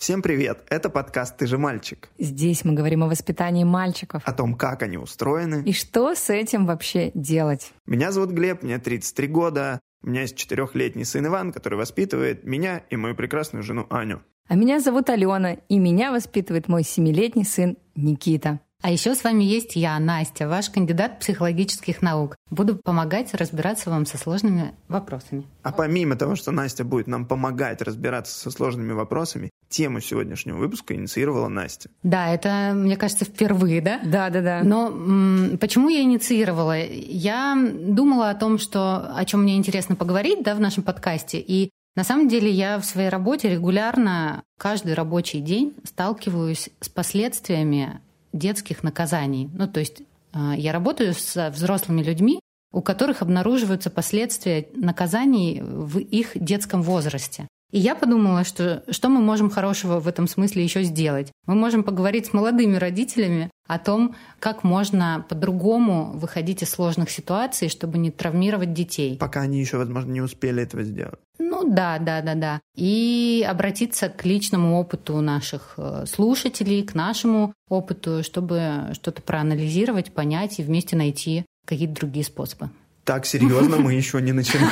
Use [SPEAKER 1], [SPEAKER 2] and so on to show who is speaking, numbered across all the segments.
[SPEAKER 1] Всем привет! Это подкаст «Ты же мальчик».
[SPEAKER 2] Здесь мы говорим о воспитании мальчиков.
[SPEAKER 1] О том, как они устроены.
[SPEAKER 2] И что с этим вообще делать.
[SPEAKER 1] Меня зовут Глеб, мне 33 года. У меня есть четырехлетний сын Иван, который воспитывает меня и мою прекрасную жену Аню.
[SPEAKER 2] А меня зовут Алена, и меня воспитывает мой семилетний сын Никита.
[SPEAKER 3] А еще с вами есть я, Настя, ваш кандидат психологических наук. Буду помогать разбираться вам со сложными вопросами.
[SPEAKER 1] А помимо того, что Настя будет нам помогать разбираться со сложными вопросами, тему сегодняшнего выпуска инициировала Настя.
[SPEAKER 3] Да, это, мне кажется, впервые, да?
[SPEAKER 2] Да, да, да.
[SPEAKER 3] Но м- почему я инициировала? Я думала о том, что о чем мне интересно поговорить, да, в нашем подкасте. И на самом деле я в своей работе регулярно каждый рабочий день сталкиваюсь с последствиями детских наказаний. Ну, то есть э, я работаю с взрослыми людьми, у которых обнаруживаются последствия наказаний в их детском возрасте. И я подумала, что что мы можем хорошего в этом смысле еще сделать? Мы можем поговорить с молодыми родителями о том, как можно по-другому выходить из сложных ситуаций, чтобы не травмировать детей.
[SPEAKER 1] Пока они еще, возможно, не успели этого сделать.
[SPEAKER 3] Ну да, да, да, да. И обратиться к личному опыту наших э, слушателей, к нашему опыту, чтобы что-то проанализировать, понять и вместе найти какие-то другие способы
[SPEAKER 1] так серьезно мы еще не начинали.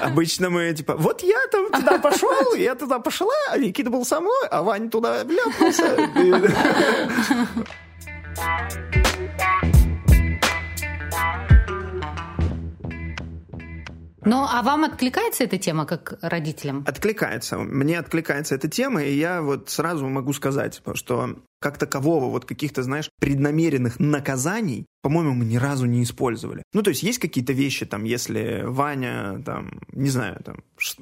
[SPEAKER 1] Обычно мы типа, вот я там туда пошел, я туда пошла, а Никита был со мной, а Ваня туда вляпался.
[SPEAKER 3] Ну, а вам откликается эта тема как родителям?
[SPEAKER 1] Откликается. Мне откликается эта тема, и я вот сразу могу сказать, что как такового, вот каких-то, знаешь, преднамеренных наказаний, по-моему, мы ни разу не использовали. Ну, то есть есть какие-то вещи, там, если Ваня, там, не знаю, там,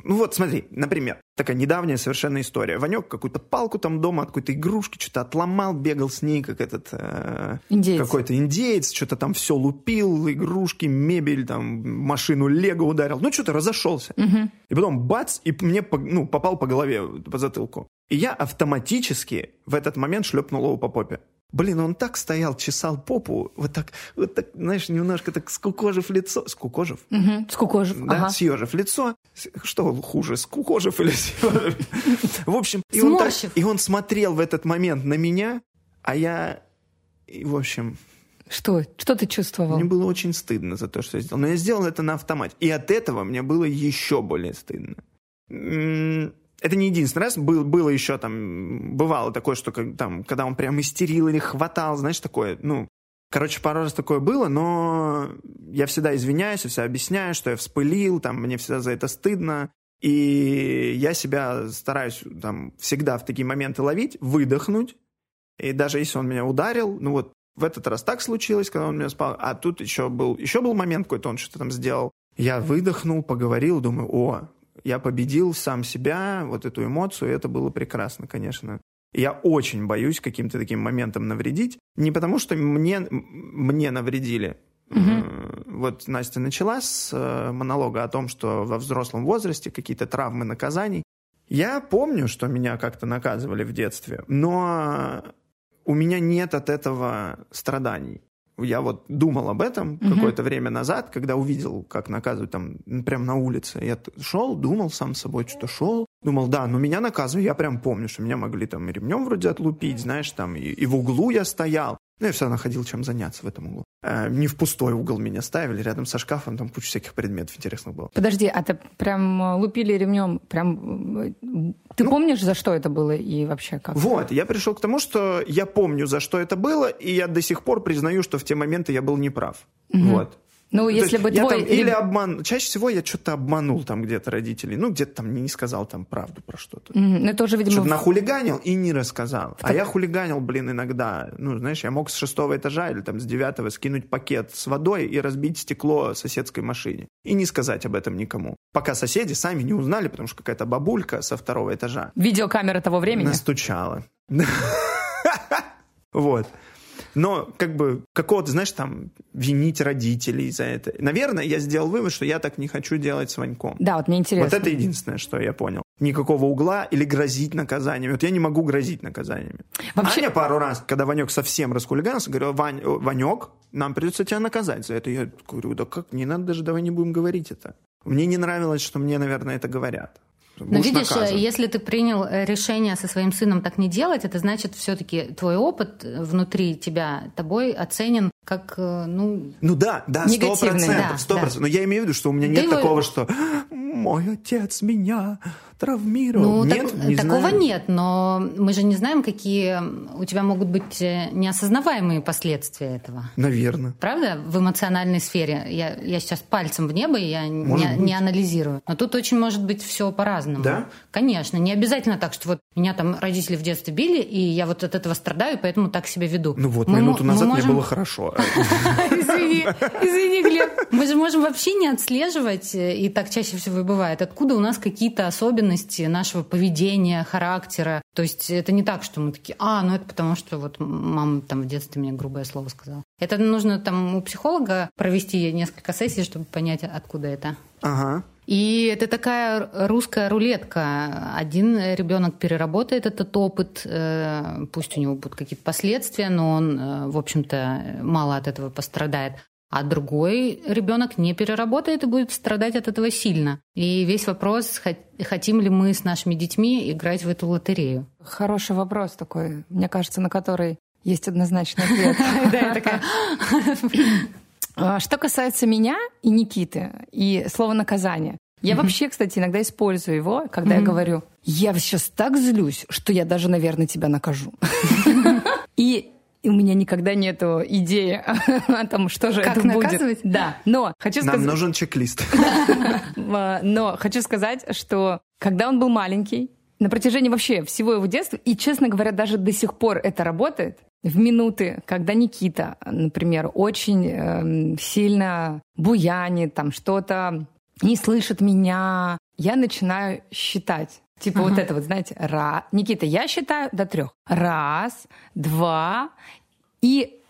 [SPEAKER 1] ну вот смотри, например, такая недавняя совершенно история. Ванек какую-то палку там дома от какой-то игрушки что-то отломал, бегал с ней, как этот э, какой-то индеец, что-то там все лупил, игрушки, мебель, там, машину Лего ударил. Ну, что-то разошелся.
[SPEAKER 2] Угу.
[SPEAKER 1] И потом бац, и мне ну, попал по голове, по затылку. И я автоматически в этот момент шлепнул его по попе. Блин, он так стоял, чесал попу, вот так, вот так, знаешь, немножко так скукожив лицо. Скукожив?
[SPEAKER 2] Угу, скукожив,
[SPEAKER 1] Да,
[SPEAKER 2] ага.
[SPEAKER 1] съежив лицо. Что хуже, скукожив или съежив? В общем, и он, так, и он смотрел в этот момент на меня, а я, и, в общем...
[SPEAKER 2] Что? Что ты чувствовал?
[SPEAKER 1] Мне было очень стыдно за то, что я сделал. Но я сделал это на автомате. И от этого мне было еще более стыдно это не единственный раз, был, было еще там, бывало такое, что там, когда он прям истерил или хватал, знаешь, такое, ну, короче, пару раз такое было, но я всегда извиняюсь, я всегда объясняю, что я вспылил, там, мне всегда за это стыдно, и я себя стараюсь там всегда в такие моменты ловить, выдохнуть, и даже если он меня ударил, ну вот в этот раз так случилось, когда он меня спал, а тут еще был, еще был момент какой-то, он что-то там сделал, я выдохнул, поговорил, думаю, о, я победил сам себя, вот эту эмоцию, и это было прекрасно, конечно. Я очень боюсь каким-то таким моментом навредить. Не потому, что мне, мне навредили.
[SPEAKER 2] Угу.
[SPEAKER 1] Вот Настя начала с э, монолога о том, что во взрослом возрасте какие-то травмы наказаний. Я помню, что меня как-то наказывали в детстве, но у меня нет от этого страданий я вот думал об этом угу. какое-то время назад, когда увидел, как наказывают там прямо на улице. Я шел, думал сам с собой, что шел. Думал, да, но меня наказывают. Я прям помню, что меня могли там ремнем вроде отлупить, знаешь, там и, и в углу я стоял. Ну, я всегда находил чем заняться в этом углу. Э, не в пустой угол меня ставили, рядом со шкафом, там куча всяких предметов интересных было.
[SPEAKER 2] Подожди, а ты прям э, лупили ремнем, прям... Э, ты ну, помнишь, за что это было и вообще как?
[SPEAKER 1] Вот, я пришел к тому, что я помню, за что это было, и я до сих пор признаю, что в те моменты я был неправ. Угу. Вот.
[SPEAKER 2] Ну, если бы твой...
[SPEAKER 1] Там, или обман... Чаще всего я что-то обманул там где-то родителей. Ну, где-то там не сказал там правду про что-то.
[SPEAKER 2] Mm, ну, это уже, видимо...
[SPEAKER 1] Что-то нахулиганил и не рассказал. А я хулиганил, блин, иногда. Ну, знаешь, я мог с шестого этажа или там с девятого скинуть пакет с водой и разбить стекло соседской машине. И не сказать об этом никому. Пока соседи сами не узнали, потому что какая-то бабулька со второго этажа...
[SPEAKER 2] Видеокамера того времени?
[SPEAKER 1] Настучала. Вот. Но как бы какого-то, знаешь, там, винить родителей за это. Наверное, я сделал вывод, что я так не хочу делать с Ваньком.
[SPEAKER 2] Да, вот мне интересно.
[SPEAKER 1] Вот это единственное, что я понял. Никакого угла или грозить наказаниями. Вот я не могу грозить наказаниями. Вообще... Аня пару раз, когда Ванек совсем раскулиганился, говорил, Вань, Ванек, нам придется тебя наказать за это. Я говорю, да как, не надо даже, давай не будем говорить это. Мне не нравилось, что мне, наверное, это говорят.
[SPEAKER 3] Но видишь, наказан. если ты принял э, решение со своим сыном так не делать, это значит все-таки твой опыт внутри тебя тобой оценен как, э, ну...
[SPEAKER 1] Ну да, да, сто процентов, сто процентов. Но я имею в виду, что у меня нет такого, что мой отец меня травмировал.
[SPEAKER 3] Ну, нет, так, не такого знаю. нет, но мы же не знаем, какие у тебя могут быть э, неосознаваемые последствия этого.
[SPEAKER 1] Наверное.
[SPEAKER 3] Правда? В эмоциональной сфере. Я, я сейчас пальцем в небо, я не, не анализирую. Но тут очень может быть все по-разному.
[SPEAKER 1] Да?
[SPEAKER 3] Конечно. Не обязательно так, что вот меня там родители в детстве били, и я вот от этого страдаю, поэтому так себя веду.
[SPEAKER 1] Ну вот, мы, минуту назад можем... мне было хорошо.
[SPEAKER 3] Извини, извини, Глеб. Мы же можем вообще не отслеживать, э, и так чаще всего и бывает, откуда у нас какие-то особенности особенности нашего поведения, характера. То есть это не так, что мы такие, а, ну это потому, что вот мама там в детстве мне грубое слово сказала. Это нужно там у психолога провести несколько сессий, чтобы понять, откуда это.
[SPEAKER 1] Ага.
[SPEAKER 3] И это такая русская рулетка. Один ребенок переработает этот опыт, э, пусть у него будут какие-то последствия, но он, э, в общем-то, мало от этого пострадает а другой ребенок не переработает и будет страдать от этого сильно. И весь вопрос, хотим ли мы с нашими детьми играть в эту лотерею.
[SPEAKER 2] Хороший вопрос такой, мне кажется, на который есть однозначный ответ. Да, я такая... А, что касается меня и Никиты, и слова наказание, я вообще, кстати, иногда использую его, когда я говорю, я сейчас так злюсь, что я даже, наверное, тебя накажу. И и у меня никогда нету идеи о том, что же
[SPEAKER 3] как
[SPEAKER 2] это
[SPEAKER 3] наказывать?
[SPEAKER 2] будет. Да, но хочу сказать...
[SPEAKER 1] Нам нужен чек-лист.
[SPEAKER 2] Но хочу сказать, что когда он был маленький, на протяжении вообще всего его детства, и, честно говоря, даже до сих пор это работает, в минуты, когда Никита, например, очень э, сильно буянит, там что-то не слышит меня, я начинаю считать. Типа uh-huh. вот это вот, знаете, раз. Никита, я считаю до трех. Раз, два. И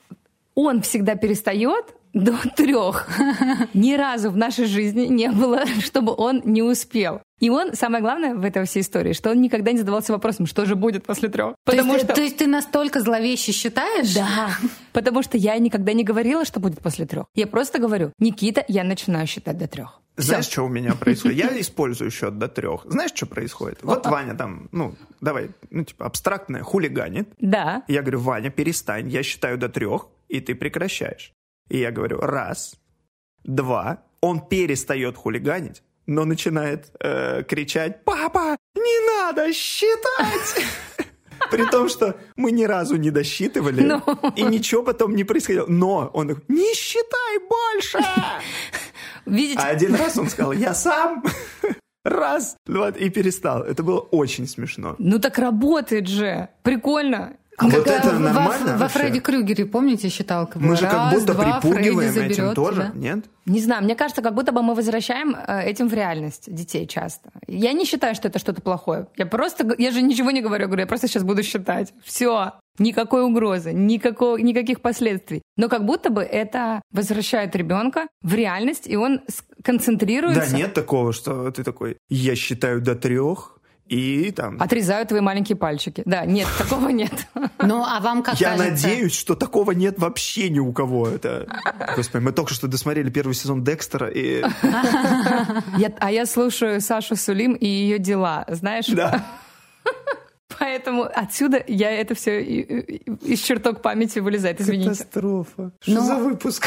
[SPEAKER 2] он всегда перестает до трех. Ни разу в нашей жизни не было, чтобы он не успел. И он, самое главное в этой всей истории, что он никогда не задавался вопросом, что же будет после трех.
[SPEAKER 3] Потому то, есть, что... то есть ты настолько зловеще считаешь?
[SPEAKER 2] Да. Потому что я никогда не говорила, что будет после трех. Я просто говорю, Никита, я начинаю считать до трех.
[SPEAKER 1] Знаешь, Все. что у меня происходит? Я использую счет до трех. Знаешь, что происходит? Вот Ваня там, ну, давай, ну, типа, абстрактное, хулиганит.
[SPEAKER 2] Да.
[SPEAKER 1] Я говорю, Ваня, перестань, я считаю до трех, и ты прекращаешь. И я говорю, раз, два, он перестает хулиганить, но начинает э, кричать, папа, не надо считать! При том, что мы ни разу не досчитывали, Но... Ну. и ничего потом не происходило. Но он такой, не считай больше! Видите? А один раз он сказал, я сам. Раз, два, и перестал. Это было очень смешно.
[SPEAKER 2] Ну так работает же. Прикольно.
[SPEAKER 1] А вот это нормально
[SPEAKER 3] Во, во Фредди Крюгере, помните, считалка
[SPEAKER 1] была? Мы же как будто два, припугиваем Фредди этим тоже, да? нет?
[SPEAKER 2] Не знаю, мне кажется, как будто бы мы возвращаем э, этим в реальность детей часто. Я не считаю, что это что-то плохое. Я просто, я же ничего не говорю, я говорю, я просто сейчас буду считать. Все, никакой угрозы, никакого, никаких последствий. Но как будто бы это возвращает ребенка в реальность, и он концентрируется.
[SPEAKER 1] Да, нет такого, что ты такой, я считаю до трех, и там...
[SPEAKER 2] Отрезают твои маленькие пальчики. Да, нет, такого нет.
[SPEAKER 3] Ну, а вам как
[SPEAKER 1] Я кажется... надеюсь, что такого нет вообще ни у кого. Это... Господи, мы только что досмотрели первый сезон Декстера, и...
[SPEAKER 2] Я, а я слушаю Сашу Сулим и ее дела, знаешь?
[SPEAKER 1] Да.
[SPEAKER 2] Поэтому отсюда я это все из чертог памяти вылезает, извините.
[SPEAKER 1] Катастрофа. Что Но... за выпуск?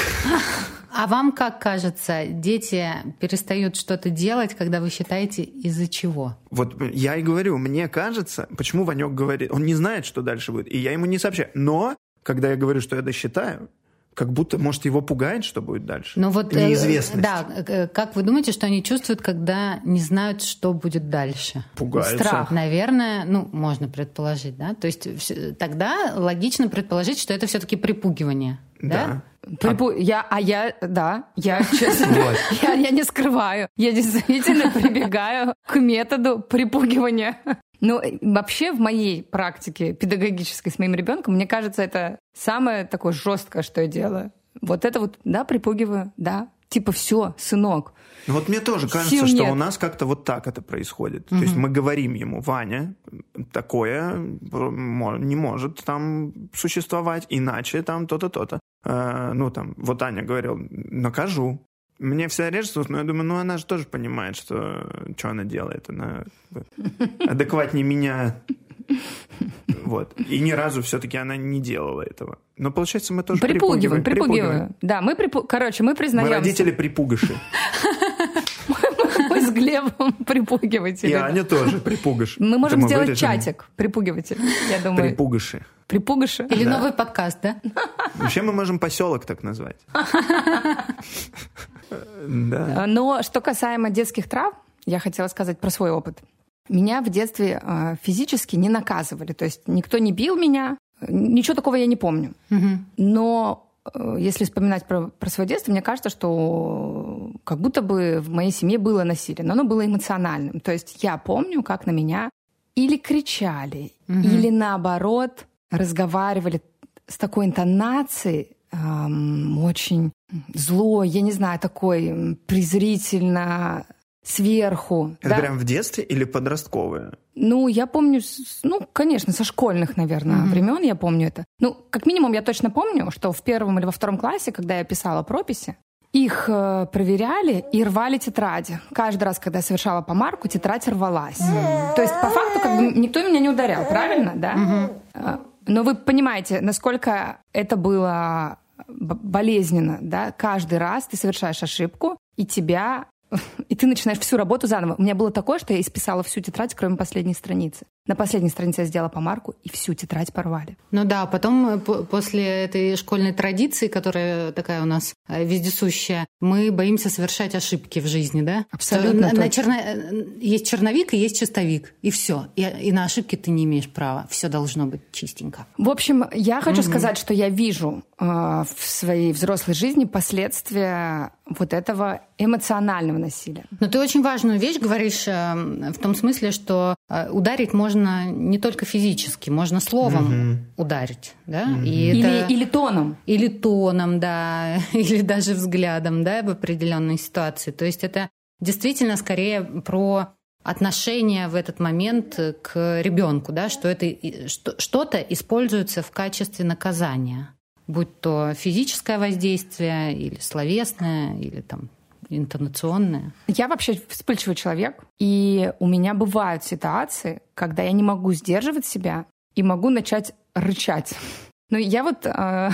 [SPEAKER 3] А вам как кажется, дети перестают что-то делать, когда вы считаете из-за чего?
[SPEAKER 1] Вот я и говорю, мне кажется, почему Ванек говорит, он не знает, что дальше будет, и я ему не сообщаю. Но когда я говорю, что я досчитаю, как будто, может, его пугает, что будет дальше.
[SPEAKER 3] Но вот, э, Неизвестность. Да, э, как вы думаете, что они чувствуют, когда не знают, что будет дальше?
[SPEAKER 1] Пугаются.
[SPEAKER 3] Страх, наверное, ну, можно предположить, да? То есть тогда логично предположить, что это все-таки припугивание, да?
[SPEAKER 2] да? Припу... А... Я, а я, да, я честно, я, я не скрываю. Я действительно прибегаю к методу припугивания. Ну, вообще в моей практике педагогической с моим ребенком, мне кажется, это самое такое жесткое, что я делаю. Вот это вот, да, припугиваю, да, типа все, сынок.
[SPEAKER 1] Ну вот мне тоже кажется, Сил что нет. у нас как-то вот так это происходит. Угу. То есть мы говорим ему, Ваня, такое не может там существовать, иначе там то-то, то-то. Э, ну там, вот Аня говорил, накажу. Мне вся режет, но я думаю, ну она же тоже понимает, что, что она делает. Она адекватнее меня. Вот. И ни разу все-таки она не делала этого. Но получается, мы тоже
[SPEAKER 2] припугиваем.
[SPEAKER 1] Припугиваем.
[SPEAKER 2] Припугиваем. Да, мы припу... Короче, мы признаемся.
[SPEAKER 1] Мы родители припугаши.
[SPEAKER 2] Мы с Глебом припугиватели.
[SPEAKER 1] И Аня тоже припугаш.
[SPEAKER 2] Мы можем сделать чатик припугиватель, я думаю.
[SPEAKER 1] Припугаши.
[SPEAKER 2] Припугаши.
[SPEAKER 3] Или новый подкаст, да?
[SPEAKER 1] Вообще мы можем поселок так назвать. Да.
[SPEAKER 2] Но что касаемо детских травм, я хотела сказать про свой опыт. Меня в детстве э, физически не наказывали. То есть никто не бил меня, ничего такого я не помню.
[SPEAKER 3] Мгм.
[SPEAKER 2] Но э, если вспоминать про, про свое детство, мне кажется, что как будто бы в моей семье было насилие, но оно было эмоциональным. То есть я помню, как на меня или кричали,
[SPEAKER 3] Мгм.
[SPEAKER 2] или наоборот разговаривали с такой интонацией, эм, очень злой, я не знаю, такой презрительно сверху.
[SPEAKER 1] Это
[SPEAKER 2] да.
[SPEAKER 1] прям в детстве или подростковое?
[SPEAKER 2] Ну, я помню, ну, конечно, со школьных, наверное,
[SPEAKER 3] Мгм.
[SPEAKER 2] времен я помню это. Ну, как минимум, я точно помню, что в первом или во втором классе, когда я писала прописи, их э, проверяли и рвали тетради. Каждый раз, когда я совершала помарку, тетрадь рвалась. То есть, по факту, как бы никто меня не ударял, правильно, да? Э, Но вы понимаете, насколько это было болезненно, да? Каждый раз ты совершаешь ошибку, и тебя и ты начинаешь всю работу заново. У меня было такое, что я исписала всю тетрадь, кроме последней страницы. На последней странице я сделала помарку, и всю тетрадь порвали.
[SPEAKER 3] Ну да, потом э, по- после этой школьной традиции, которая такая у нас э, вездесущая, мы боимся совершать ошибки в жизни, да?
[SPEAKER 2] Абсолютно
[SPEAKER 3] на- на черно- э, Есть черновик и есть чистовик, и все. И, и на ошибки ты не имеешь права. Все должно быть чистенько.
[SPEAKER 2] В общем, я хочу сказать, что я вижу э, в своей взрослой жизни последствия вот этого эмоционального насилия.
[SPEAKER 3] Но ты очень важную вещь говоришь э, в том смысле, что э, ударить можно не только физически, можно словом ударить, да? И
[SPEAKER 2] Или,
[SPEAKER 3] это-
[SPEAKER 2] или тоном.
[SPEAKER 3] или тоном, да, или даже взглядом, да, в определенной ситуации. То есть это действительно скорее про отношение в этот момент к ребенку, да, что это что-то используется в качестве наказания, будь то физическое воздействие или словесное, или там интонационное.
[SPEAKER 2] Я вообще вспыльчивый человек, и у меня бывают ситуации, когда я не могу сдерживать себя и могу начать рычать. Ну, я вот... э,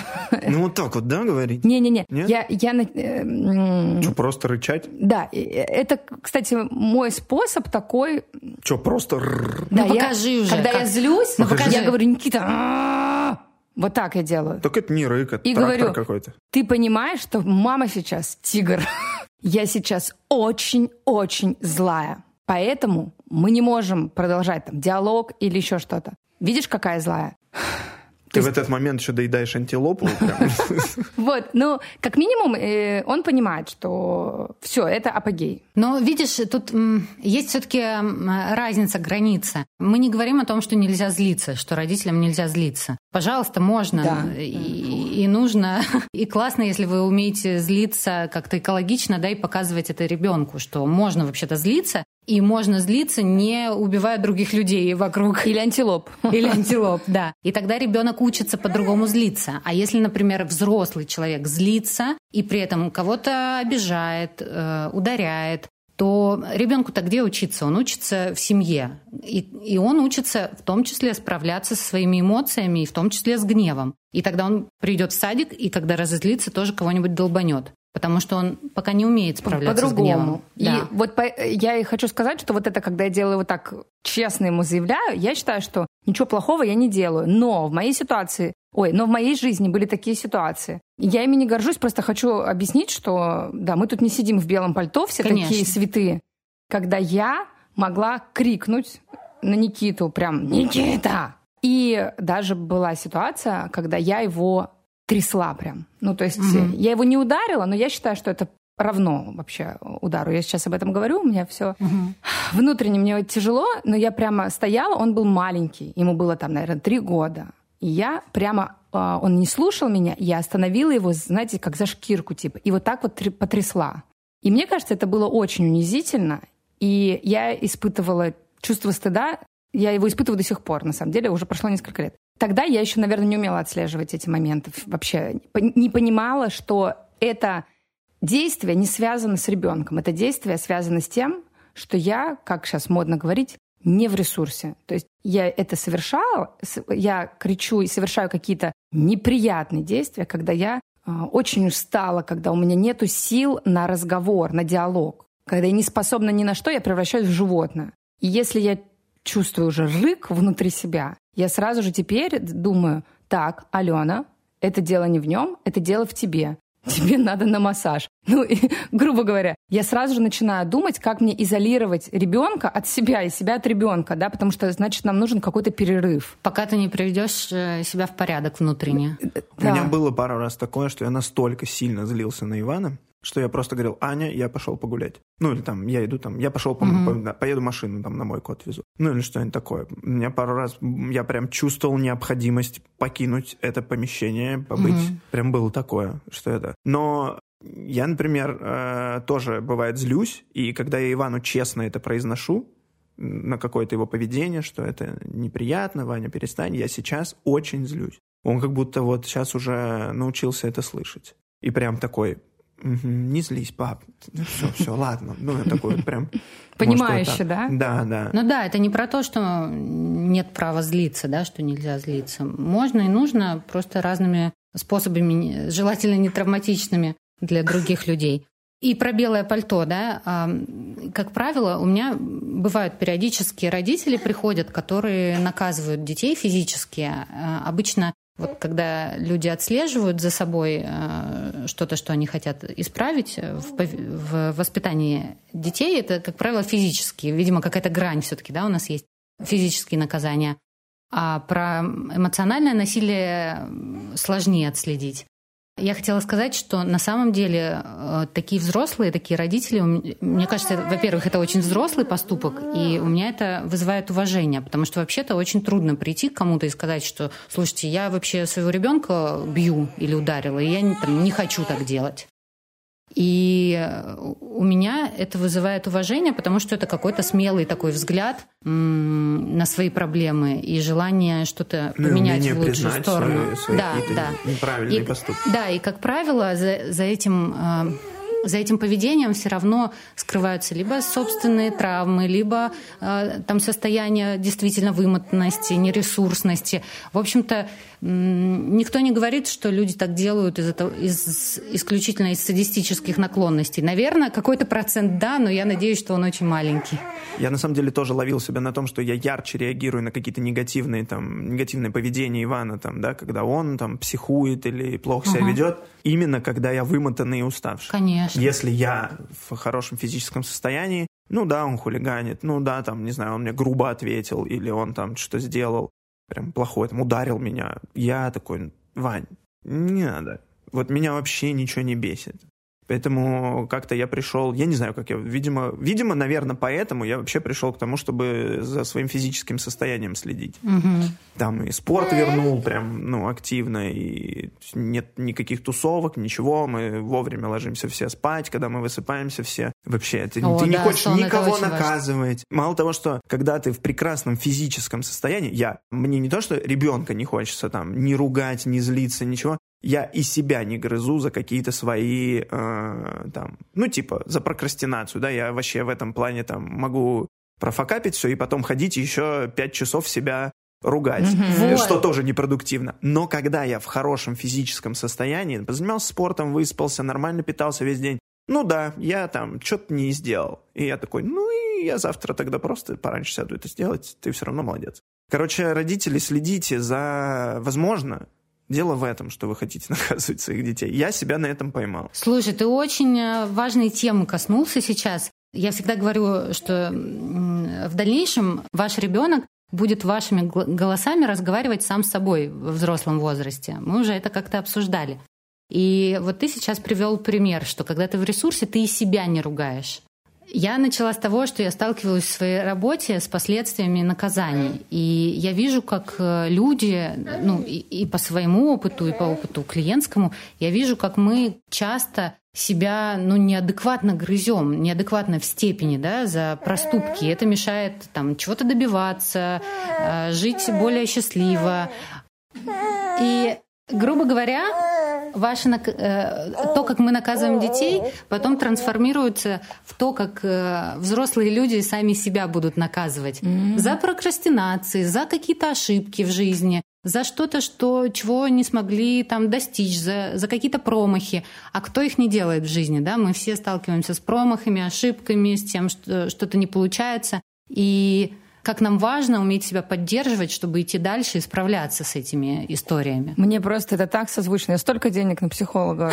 [SPEAKER 1] Ну вот так вот, да, говорить?
[SPEAKER 2] Не-не-не. Я, я... э,
[SPEAKER 1] Что, просто рычать?
[SPEAKER 2] Да, это, кстати, мой способ такой...
[SPEAKER 1] Что, просто...
[SPEAKER 2] Да,
[SPEAKER 3] Ну,
[SPEAKER 2] я-
[SPEAKER 3] покажи уже,
[SPEAKER 2] Когда
[SPEAKER 3] как.
[SPEAKER 2] я злюсь,
[SPEAKER 3] Ну, покажи.
[SPEAKER 2] я говорю, Никита! Вот так я делаю.
[SPEAKER 1] Так это не рык, это
[SPEAKER 2] И
[SPEAKER 1] трактор
[SPEAKER 2] говорю,
[SPEAKER 1] какой-то.
[SPEAKER 2] Ты понимаешь, что мама сейчас тигр. Я сейчас очень-очень злая. Поэтому мы не можем продолжать там диалог или еще что-то. Видишь, какая злая?
[SPEAKER 1] Ты
[SPEAKER 2] есть-
[SPEAKER 1] в этот момент еще доедаешь антилопу.
[SPEAKER 2] Вот, ну, как минимум, э, он понимает, что все, это апогей.
[SPEAKER 3] Но видишь, тут есть все-таки разница, граница. Мы не говорим о том, что нельзя злиться, что родителям нельзя злиться. Пожалуйста, можно
[SPEAKER 2] Да.
[SPEAKER 3] и, и нужно. И классно, если вы умеете злиться как-то экологично, да, и показывать это ребенку, что можно вообще-то злиться, и можно злиться, не убивая других людей вокруг.
[SPEAKER 2] Или антилоп.
[SPEAKER 3] Или антилоп, да. И тогда ребенок учится по-другому злиться. А если, например, взрослый человек злится и при этом кого-то обижает, э, ударяет, то ребенку-то где учиться? Он учится в семье. И, и он учится в том числе справляться со своими эмоциями, и в том числе с гневом. И тогда он придет в садик, и когда разозлится, тоже кого-нибудь долбанет. Потому что он пока не умеет справляться с гневом.
[SPEAKER 2] По-другому. И
[SPEAKER 3] Да.
[SPEAKER 2] вот по- я и хочу сказать, что вот это, когда я делаю вот так честно ему заявляю, я считаю, что ничего плохого я не делаю. Но в моей ситуации, ой, но в моей жизни были такие ситуации. Я ими не горжусь, просто хочу объяснить, что да, мы тут не сидим в белом пальто, все
[SPEAKER 3] Конечно.
[SPEAKER 2] такие святые. Когда я могла крикнуть на Никиту, прям «Никита!» И даже была ситуация, когда я его трясла прям. Ну, то есть
[SPEAKER 3] Мгм.
[SPEAKER 2] я его не ударила, но я считаю, что это равно вообще удару. Я сейчас об этом говорю, у меня все
[SPEAKER 3] Мгм.
[SPEAKER 2] внутренне мне тяжело, но я прямо стояла, он был маленький, ему было там, наверное, три года. И я прямо, а, он не слушал меня, я остановила его, знаете, как за шкирку, типа, и вот так вот тр- потрясла. И мне кажется, это было очень унизительно, и я испытывала чувство стыда, я его испытываю до сих пор, на самом деле, уже прошло несколько лет. Тогда я еще, наверное, не умела отслеживать эти моменты. Вообще не понимала, что это действие не связано с ребенком. Это действие связано с тем, что я, как сейчас модно говорить, не в ресурсе. То есть я это совершала, я кричу и совершаю какие-то неприятные действия, когда я э, очень устала, когда у меня нету сил на разговор, на диалог. Когда я не способна ни на что, я превращаюсь в животное. И если я чувствую уже рык внутри себя, я сразу же теперь думаю, так, Алена, это дело не в нем, это дело в тебе тебе надо на массаж. Ну, и, грубо говоря, я сразу же начинаю думать, как мне изолировать ребенка от себя и себя от ребенка, да, потому что, значит, нам нужен какой-то перерыв.
[SPEAKER 3] Пока ты не приведешь э, себя в порядок внутренне.
[SPEAKER 1] Да. У меня было пару раз такое, что я настолько сильно злился на Ивана, что я просто говорил, Аня, я пошел погулять. Ну, или там, я иду там, я пошел, по, mm-hmm. по, поеду машину там на мойку отвезу. Ну, или что-нибудь такое. У меня пару раз, я прям чувствовал необходимость покинуть это помещение, побыть. Mm-hmm. Прям было такое, что это. Но я, например, э, тоже, бывает, злюсь, и когда я Ивану честно это произношу, на какое-то его поведение, что это неприятно, Ваня, перестань, я сейчас очень злюсь. Он как будто вот сейчас уже научился это слышать. И прям такой, Угу, не злись, пап. Ну все, все, ладно. Ну, я такой вот прям...
[SPEAKER 2] Понимающе, да?
[SPEAKER 1] Да, да.
[SPEAKER 3] Ну да, это не про то, что нет права злиться, да, что нельзя злиться. Можно и нужно просто разными способами, желательно не травматичными для других людей. И про белое пальто, да, как правило, у меня бывают периодически родители приходят, которые наказывают детей физически. А, обычно вот когда люди отслеживают за собой э, что-то, что они хотят исправить в, в воспитании детей, это, как правило, физические. Видимо, какая-то грань все-таки, да, у нас есть физические наказания. А про эмоциональное насилие сложнее отследить. Я хотела сказать, что на самом деле э, такие взрослые, такие родители, мне кажется, во-первых, это очень взрослый поступок, и у меня это вызывает уважение, потому что вообще-то очень трудно прийти к кому-то и сказать, что, слушайте, я вообще своего ребенка бью или ударила, и я там, не хочу так делать. И э, у меня это вызывает уважение, потому что это какой-то смелый такой взгляд на свои проблемы и желание что-то ну, поменять в лучшую сторону.
[SPEAKER 1] Свои, свои да, да. Неправильные
[SPEAKER 3] и,
[SPEAKER 1] поступки.
[SPEAKER 3] Да, и как правило за, за этим э, за этим поведением все равно скрываются либо собственные травмы, либо э, там состояние действительно вымотанности, нересурсности. В общем-то, никто не говорит, что люди так делают из этого, из, исключительно из садистических наклонностей. Наверное, какой-то процент да, но я надеюсь, что он очень маленький.
[SPEAKER 1] Я на самом деле тоже ловил себя на том, что я ярче реагирую на какие-то негативные, там, негативное поведение Ивана, там, да, когда он там психует или плохо себя ага. ведет, именно когда я вымотанный и уставший.
[SPEAKER 3] Конечно.
[SPEAKER 1] Если я в хорошем физическом состоянии, ну да, он хулиганит, ну да, там, не знаю, он мне грубо ответил, или он там что сделал прям плохое, там ударил меня. Я такой, Вань, не надо. Вот меня вообще ничего не бесит. Поэтому как-то я пришел, я не знаю, как я, видимо, видимо, наверное, поэтому я вообще пришел к тому, чтобы за своим физическим состоянием следить.
[SPEAKER 3] Угу.
[SPEAKER 1] Там и спорт вернул прям, ну, активно, и нет никаких тусовок, ничего, мы вовремя ложимся все спать, когда мы высыпаемся все. Вообще, ты, О, ты да, не хочешь никого наказывать. Важно. Мало того, что когда ты в прекрасном физическом состоянии, я, мне не то, что ребенка не хочется там не ругать, не злиться, ничего, я и себя не грызу за какие-то свои, э, там, ну, типа, за прокрастинацию, да, я вообще в этом плане там могу профокапить все и потом ходить еще пять часов себя ругать, mm-hmm. что вот. тоже непродуктивно. Но когда я в хорошем физическом состоянии, позанимался спортом, выспался, нормально питался весь день, ну да, я там что-то не сделал. И я такой, ну и я завтра тогда просто пораньше сяду это сделать, ты все равно молодец. Короче, родители, следите за, возможно, Дело в этом, что вы хотите наказывать своих детей. Я себя на этом поймал.
[SPEAKER 3] Слушай, ты очень э, важной темы коснулся сейчас. Я всегда говорю, что в дальнейшем ваш ребенок будет вашими голосами разговаривать сам с собой в взрослом возрасте. Мы уже это как-то обсуждали. И вот ты сейчас привел пример, что когда ты в ресурсе, ты и себя не ругаешь. Я начала с того, что я сталкивалась в своей работе с последствиями наказаний. И я вижу, как э, люди, ну и, и по своему опыту, и по опыту клиентскому, я вижу, как мы часто себя ну, неадекватно грызем, неадекватно в степени да, за проступки. Это мешает там, чего-то добиваться, э, жить более счастливо. И, грубо говоря, ваше, э, то, как мы наказываем детей, потом трансформируется в то, как э, взрослые люди сами себя будут наказывать. Mm-hmm. За прокрастинации, за какие-то ошибки в жизни, за что-то, что, чего не смогли там достичь, за, за какие-то промахи. А кто их не делает в жизни? Да? Мы все сталкиваемся с промахами, ошибками, с тем, что что-то не получается. И как нам важно уметь себя поддерживать, чтобы идти дальше и справляться с этими историями.
[SPEAKER 2] Мне просто это так созвучно. Я столько денег на психолога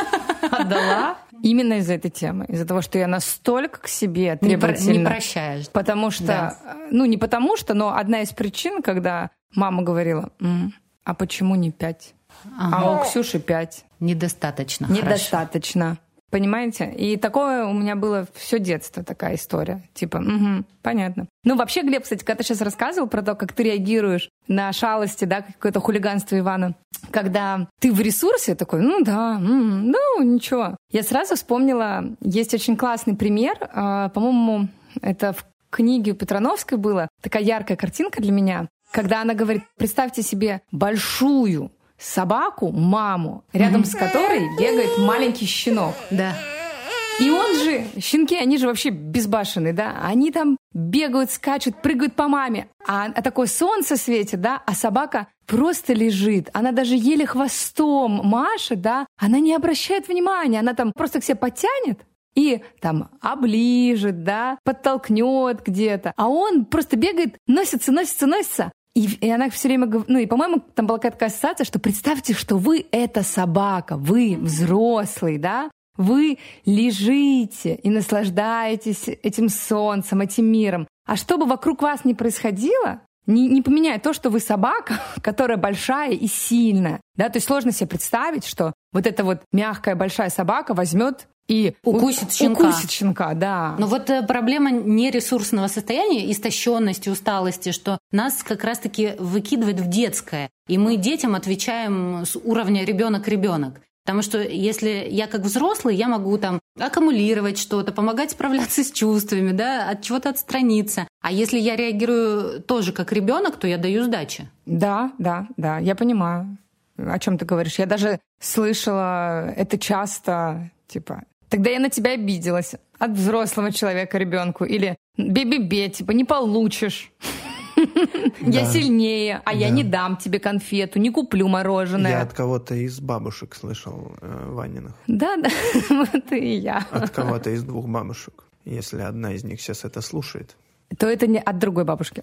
[SPEAKER 2] отдала. Именно из-за этой темы, из-за того, что я настолько к себе требовательна.
[SPEAKER 3] Не, не прощаешь.
[SPEAKER 2] Потому что, да. ну не потому что, но одна из причин, когда мама говорила, М, а почему не пять? Ага. А у Ксюши пять.
[SPEAKER 3] Недостаточно.
[SPEAKER 2] Недостаточно. Хорошо. Понимаете? И такое у меня было все детство, такая история. Типа, угу, понятно. Ну, вообще, Глеб, кстати, когда ты сейчас рассказывал про то, как ты реагируешь на шалости, да, какое-то хулиганство Ивана, когда ты в ресурсе такой, ну да, м-м, ну ничего. Я сразу вспомнила, есть очень классный пример, э, по-моему, это в книге у Петрановской было, такая яркая картинка для меня, когда она говорит, представьте себе большую собаку, маму, рядом с которой бегает маленький щенок.
[SPEAKER 3] Да.
[SPEAKER 2] И он же, щенки, они же вообще безбашенные, да? Они там бегают, скачут, прыгают по маме. А, а такое солнце светит, да? А собака просто лежит. Она даже еле хвостом машет, да? Она не обращает внимания. Она там просто к себе подтянет, и там оближет, да, подтолкнет где-то. А он просто бегает, носится, носится, носится. И, и она все время говорит, ну и, по-моему, там была какая-то ассоциация, что представьте, что вы — это собака, вы взрослый, да, вы лежите и наслаждаетесь этим солнцем, этим миром. А что бы вокруг вас ни происходило, не, не поменяет то, что вы собака, которая большая и сильная. Да? То есть сложно себе представить, что вот эта вот мягкая большая собака возьмет и
[SPEAKER 3] укусит щенка.
[SPEAKER 2] Укусит щенка, да.
[SPEAKER 3] Но вот э, проблема нересурсного состояния, истощенности, усталости, что нас как раз-таки выкидывает в детское. И мы детям отвечаем с уровня ребенок-ребенок. Потому что если я как взрослый, я могу там аккумулировать что-то, помогать справляться с чувствами, да, от чего-то отстраниться. А если я реагирую тоже как ребенок, то я даю сдачи.
[SPEAKER 2] Да, да, да, я понимаю, о чем ты говоришь. Я даже слышала это часто, типа, Тогда я на тебя обиделась. От взрослого человека ребенку. Или бе-бе-бе, типа, не получишь. Я сильнее, а я не дам тебе конфету, не куплю мороженое.
[SPEAKER 1] Я от кого-то из бабушек слышал э, Ваниных.
[SPEAKER 2] Да, да, вот и я.
[SPEAKER 1] От кого-то из двух бабушек. Если одна из них сейчас это слушает.
[SPEAKER 2] То это не от другой бабушки.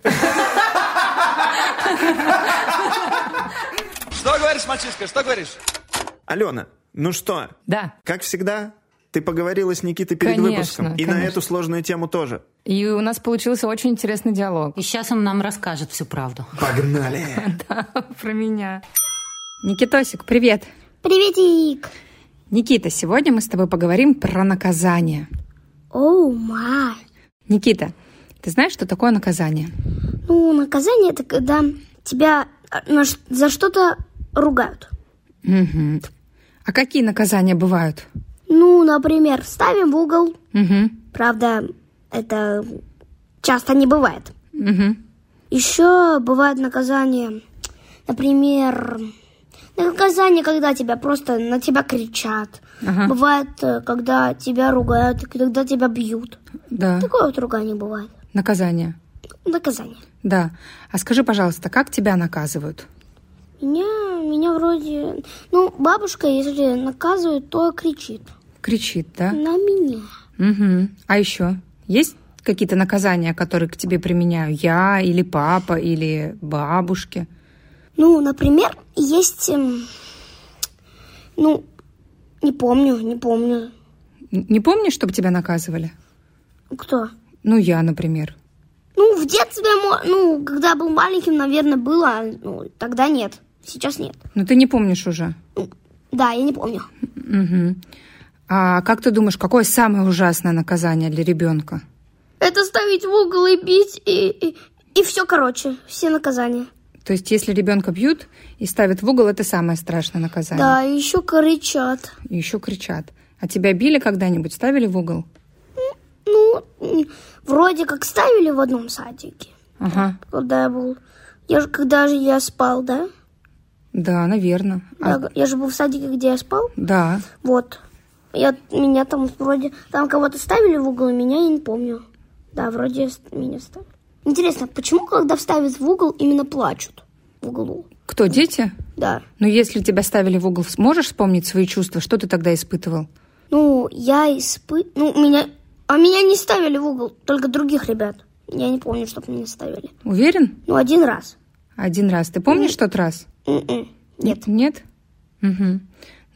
[SPEAKER 4] Что говоришь, мальчишка, что говоришь?
[SPEAKER 1] Алена, ну что?
[SPEAKER 2] Да.
[SPEAKER 1] Как всегда, ты поговорила с Никитой перед
[SPEAKER 2] конечно,
[SPEAKER 1] выпуском. И
[SPEAKER 2] конечно.
[SPEAKER 1] на эту сложную тему тоже.
[SPEAKER 2] И у нас получился очень интересный диалог.
[SPEAKER 3] И сейчас он нам расскажет всю правду.
[SPEAKER 1] Погнали!
[SPEAKER 2] Да, про меня. Никитосик, привет.
[SPEAKER 5] Приветик.
[SPEAKER 2] Никита, сегодня мы с тобой поговорим про наказание.
[SPEAKER 5] Оу, май.
[SPEAKER 2] Никита, ты знаешь, что такое наказание?
[SPEAKER 5] Ну, наказание это когда тебя э, за что-то ругают.
[SPEAKER 2] Угу. А какие наказания бывают?
[SPEAKER 5] Ну, например, ставим в угол.
[SPEAKER 2] Угу.
[SPEAKER 5] Правда, это часто не бывает.
[SPEAKER 2] Угу.
[SPEAKER 5] Еще бывает наказание, например, наказание, когда тебя просто на тебя кричат.
[SPEAKER 2] Ага.
[SPEAKER 5] Бывает, э, когда тебя ругают, когда тебя бьют.
[SPEAKER 2] Да.
[SPEAKER 5] Такое вот ругание бывает.
[SPEAKER 2] Наказание.
[SPEAKER 5] Наказание.
[SPEAKER 2] Да. А скажи, пожалуйста, как тебя наказывают?
[SPEAKER 5] Меня, меня вроде... Ну, бабушка, если наказывает, то кричит.
[SPEAKER 2] Кричит, да?
[SPEAKER 5] На меня.
[SPEAKER 2] Угу. А еще есть какие-то наказания, которые к тебе применяю? Я или папа, или бабушки?
[SPEAKER 5] Ну, например, есть... эм, Ну, не помню, не помню.
[SPEAKER 2] Не помнишь, чтобы тебя наказывали?
[SPEAKER 5] Кто?
[SPEAKER 2] Ну, я, например.
[SPEAKER 5] Ну, в детстве, ну, когда был маленьким, наверное, было, ну, тогда нет. Сейчас нет.
[SPEAKER 2] Но ты не помнишь уже.
[SPEAKER 5] Да, я не помню.
[SPEAKER 2] Угу. А как ты думаешь, какое самое ужасное наказание для ребенка?
[SPEAKER 5] Это ставить в угол и бить, и, и, и все, короче, все наказания.
[SPEAKER 2] То есть, если ребенка бьют и ставят в угол, это самое страшное наказание.
[SPEAKER 5] Да, и еще кричат.
[SPEAKER 2] И еще кричат. А тебя били когда-нибудь, ставили в угол?
[SPEAKER 5] Ну, вроде как ставили в одном садике,
[SPEAKER 2] Ага.
[SPEAKER 5] когда я был... Я же, когда же я спал, да?
[SPEAKER 2] Да, наверное. А-
[SPEAKER 5] Я, я же был в садике, где я спал.
[SPEAKER 2] да.
[SPEAKER 5] Вот. Я, меня там вроде... Там кого-то ставили в угол, меня я не помню. Да, вроде меня ставили. Интересно, почему, когда вставят в угол, именно плачут в углу?
[SPEAKER 2] Кто, дети?
[SPEAKER 5] Да.
[SPEAKER 2] Ну, если тебя ставили в угол, можешь вспомнить свои чувства? Что ты тогда испытывал?
[SPEAKER 5] Ну, я испы... Ну, меня... А меня не ставили в угол, только других ребят. Я не помню, чтобы меня ставили.
[SPEAKER 2] Уверен?
[SPEAKER 5] Ну, один раз.
[SPEAKER 2] Один раз. Ты помнишь тот раз?
[SPEAKER 5] М-м. Нет.
[SPEAKER 2] Нет? Угу.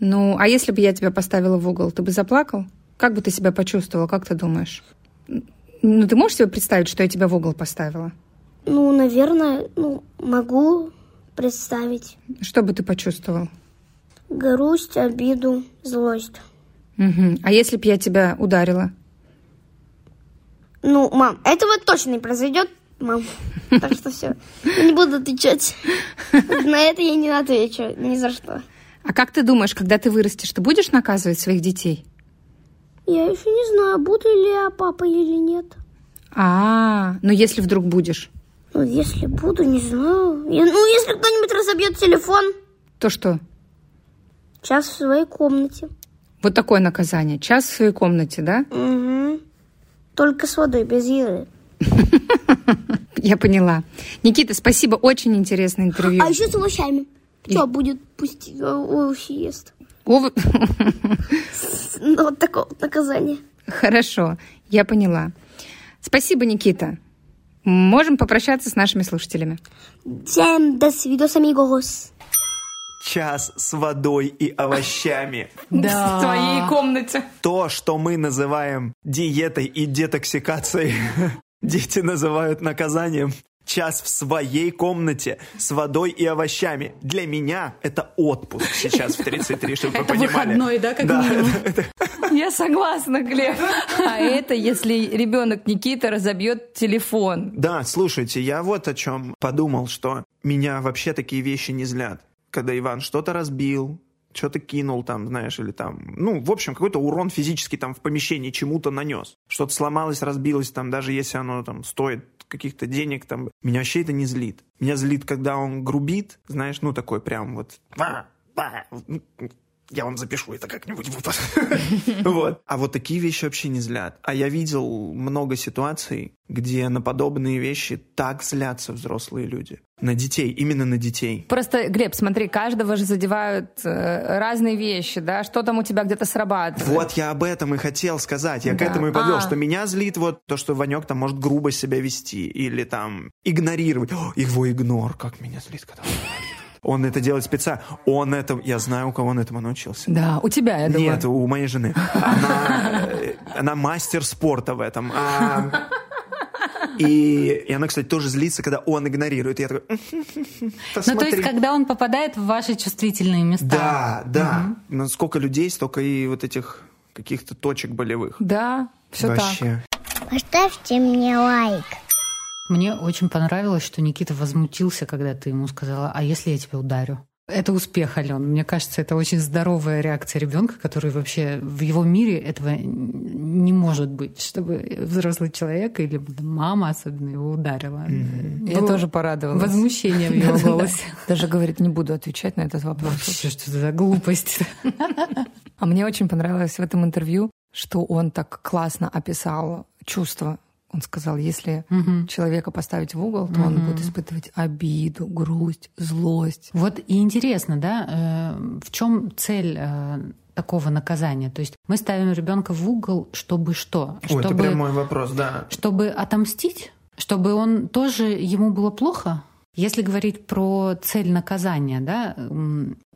[SPEAKER 2] Ну, а если бы я тебя поставила в угол, ты бы заплакал? Как бы ты себя почувствовал, как ты думаешь? Ну, ты можешь себе представить, что я тебя в угол поставила?
[SPEAKER 5] Ну, наверное, ну, могу представить.
[SPEAKER 2] Что бы ты почувствовал?
[SPEAKER 5] Грусть, обиду, злость.
[SPEAKER 2] Угу. А если бы я тебя ударила?
[SPEAKER 5] Ну, мам, этого точно не произойдет, мам. Так что все. Я не буду отвечать. На это я не отвечу ни за что.
[SPEAKER 2] А как ты думаешь, когда ты вырастешь, ты будешь наказывать своих детей?
[SPEAKER 5] Я еще не знаю, буду ли я папой или нет.
[SPEAKER 2] А, ну если вдруг будешь,
[SPEAKER 5] Ну, если буду, не знаю. Я- ну, если кто-нибудь разобьет телефон,
[SPEAKER 2] то что?
[SPEAKER 5] час в своей комнате.
[SPEAKER 2] Вот такое наказание. Час в своей комнате, да?
[SPEAKER 5] Угу. Только с водой, без еды.
[SPEAKER 2] Я поняла. Никита, спасибо, очень интересное интервью.
[SPEAKER 5] А еще с овощами. Что будет? Пусть овощи ест.
[SPEAKER 2] Ов-
[SPEAKER 5] Ну, вот такое вот наказание.
[SPEAKER 2] Хорошо, я поняла. Спасибо, Никита. Можем попрощаться с нашими слушателями.
[SPEAKER 5] Всем до свидос, амигос.
[SPEAKER 1] Час с водой и овощами.
[SPEAKER 2] В твоей комнате.
[SPEAKER 1] То, что мы называем диетой и детоксикацией, дети называют наказанием. Час в своей комнате с водой и овощами. Для меня это отпуск сейчас в 33, чтобы вы
[SPEAKER 3] Это
[SPEAKER 1] понимали.
[SPEAKER 3] выходной, да, как
[SPEAKER 1] Да,
[SPEAKER 3] минимум?
[SPEAKER 1] это-
[SPEAKER 2] Я согласна, Глеб. А это если ребенок Никита разобьет телефон.
[SPEAKER 1] Да, слушайте, я вот о чем подумал, что меня вообще такие вещи не злят. Когда Иван что-то разбил, что-то кинул там, знаешь, или там, ну, в общем, какой-то урон физический там в помещении чему-то нанес. Что-то сломалось, разбилось там, даже если оно там стоит каких-то денег, там, меня вообще это не злит. Меня злит, когда он грубит, знаешь, ну, такой прям вот, «Ва, ва, ну, я вам запишу это как-нибудь. Вот. А вот такие вещи вообще не злят. А я видел много ситуаций, где на подобные вещи так злятся взрослые люди. На детей, именно на детей.
[SPEAKER 2] Просто, Глеб, смотри, каждого же задевают э, разные вещи, да? Что там у тебя где-то срабатывает.
[SPEAKER 1] Вот я об этом и хотел сказать. Я к
[SPEAKER 2] Да.
[SPEAKER 1] этому и подвел,
[SPEAKER 2] А.
[SPEAKER 1] что меня злит вот то, что Ванек там может грубо себя вести или там игнорировать. О, его игнор, как меня злит, когда он игнорирует. Он это делает специально. Он это... Я знаю, у кого он этому научился.
[SPEAKER 2] Да, у тебя, я думаю.
[SPEAKER 1] Нет, у моей жены. Она, э, она мастер спорта в этом. А, и, и она, кстати, тоже злится, когда он игнорирует. И я такой, «М,
[SPEAKER 3] Ну, то
[SPEAKER 1] посмотри».
[SPEAKER 3] есть, когда он попадает в ваши чувствительные места.
[SPEAKER 1] Да, да. Но сколько людей, столько и вот этих каких-то точек болевых.
[SPEAKER 2] Да, все так.
[SPEAKER 1] Вообще.
[SPEAKER 5] Поставьте мне лайк.
[SPEAKER 3] Мне очень понравилось, что Никита возмутился, когда ты ему сказала, а если я тебя ударю? Это успех, Ален. Мне кажется, это очень здоровая реакция ребенка, который вообще в его мире этого не может быть, чтобы взрослый человек или мама особенно его ударила.
[SPEAKER 2] Я
[SPEAKER 3] Было
[SPEAKER 2] тоже порадовалась.
[SPEAKER 3] Возмущение в его голосе.
[SPEAKER 2] Даже говорит, не буду отвечать на этот вопрос.
[SPEAKER 3] Вообще, что это за глупость?
[SPEAKER 2] А мне очень понравилось в этом интервью, что он так классно описал чувства. Он сказал, если человека поставить в угол, то он будет испытывать обиду, грусть, злость.
[SPEAKER 3] Вот и интересно, да, э, в чем цель э, такого наказания? То есть мы ставим ребенка в угол, чтобы что?
[SPEAKER 1] Ой, это
[SPEAKER 3] чтобы,
[SPEAKER 1] прямой вопрос, да.
[SPEAKER 3] чтобы отомстить? Чтобы он тоже ему было плохо? Если говорить про цель наказания, да,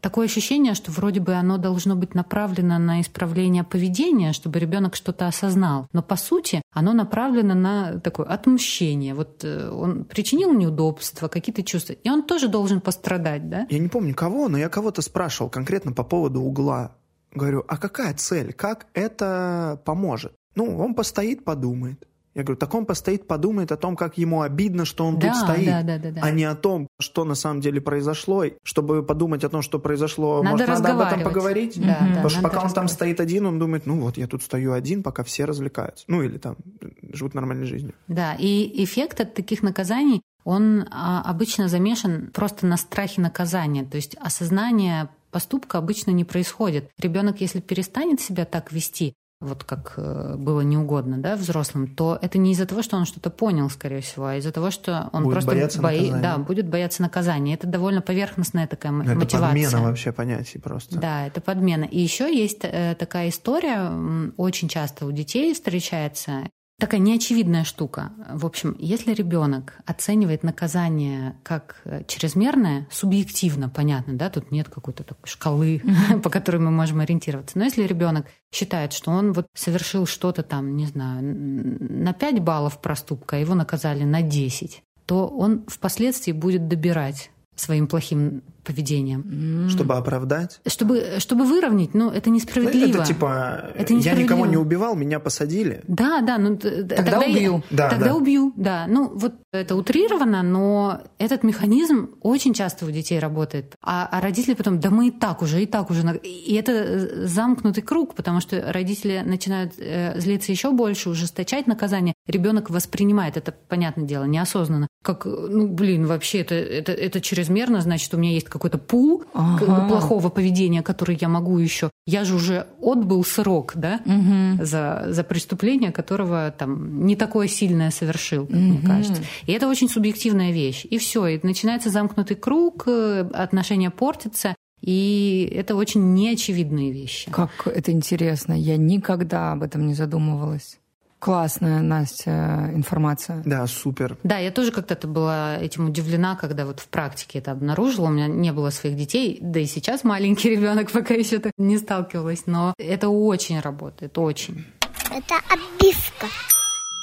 [SPEAKER 3] такое ощущение, что вроде бы оно должно быть направлено на исправление поведения, чтобы ребенок что-то осознал. Но по сути оно направлено на такое отмщение. Вот э, он причинил неудобства, какие-то чувства, и он тоже должен пострадать, да?
[SPEAKER 1] Я не помню кого, но я кого-то спрашивал конкретно по поводу угла. Говорю, а какая цель? Как это поможет? Ну, он постоит, подумает. Я говорю, так он постоит, подумает о том, как ему обидно, что он
[SPEAKER 3] Да,
[SPEAKER 1] тут стоит,
[SPEAKER 3] да, да, да, да.
[SPEAKER 1] а не о том, что на самом деле произошло. Чтобы подумать о том, что произошло,
[SPEAKER 3] Надо
[SPEAKER 1] может, надо об этом поговорить?
[SPEAKER 3] Да, да,
[SPEAKER 1] Потому что пока он там стоит один, он думает, ну вот, я тут стою один, пока все развлекаются. Ну или там живут нормальной жизнью.
[SPEAKER 3] Да, и эффект от таких наказаний он а, обычно замешан просто на страхе наказания. То есть осознание поступка обычно не происходит. Ребенок, если перестанет себя так вести, вот как э, было неугодно да, взрослым, то это не из-за того, что он что-то понял, скорее всего, а из-за того, что он
[SPEAKER 1] будет
[SPEAKER 3] просто
[SPEAKER 1] бояться
[SPEAKER 3] бои...
[SPEAKER 1] наказания.
[SPEAKER 3] да, будет бояться наказания. Это довольно поверхностная такая
[SPEAKER 1] Это
[SPEAKER 3] мотивация.
[SPEAKER 1] подмена вообще понятий просто.
[SPEAKER 3] Да, это подмена. И еще есть э, такая история, очень часто у детей встречается. Такая неочевидная штука. В общем, если ребенок оценивает наказание как э, чрезмерное, субъективно, понятно, да, тут нет какой-то такой шкалы, по которой мы можем ориентироваться. Но если ребенок считает, что он вот совершил что-то там, не знаю, на 5 баллов проступка, а его наказали на 10, то он впоследствии будет добирать своим плохим поведением.
[SPEAKER 1] Чтобы оправдать.
[SPEAKER 3] Чтобы, чтобы выровнять, ну, это несправедливо.
[SPEAKER 1] Это типа,
[SPEAKER 3] Это
[SPEAKER 1] я никого не убивал, меня посадили.
[SPEAKER 3] Да, да, ну
[SPEAKER 2] Тогда
[SPEAKER 3] я-
[SPEAKER 2] убью.
[SPEAKER 1] Да,
[SPEAKER 3] тогда
[SPEAKER 1] да.
[SPEAKER 3] убью, да. Ну вот это утрировано, но этот механизм очень часто у детей работает. А, а родители потом, да мы и так уже, и так уже. на-». И это замкнутый круг, потому что родители начинают э, злиться еще больше, ужесточать наказание. Ребенок воспринимает это, понятное дело, неосознанно. Как, ну блин, вообще это, это, это чрезмерно, значит, у меня есть какой-то пул к-
[SPEAKER 2] Ага.
[SPEAKER 3] плохого поведения, который я могу еще. Я же уже отбыл срок, да?
[SPEAKER 2] Мгм.
[SPEAKER 3] за, за преступление, которого там не такое сильное совершил, как мне
[SPEAKER 2] Мгм.
[SPEAKER 3] кажется. И это очень субъективная вещь. И все, и начинается замкнутый круг, э, отношения портятся, и это очень неочевидные вещи.
[SPEAKER 2] Как это интересно. Я никогда об этом не задумывалась. Классная, Настя, информация.
[SPEAKER 1] Да, супер.
[SPEAKER 3] Да, я тоже когда-то была этим удивлена, когда вот в практике это обнаружила. У меня не было своих детей, да и сейчас маленький ребенок пока еще так не сталкивалась, но это очень работает, очень.
[SPEAKER 5] Это обивка.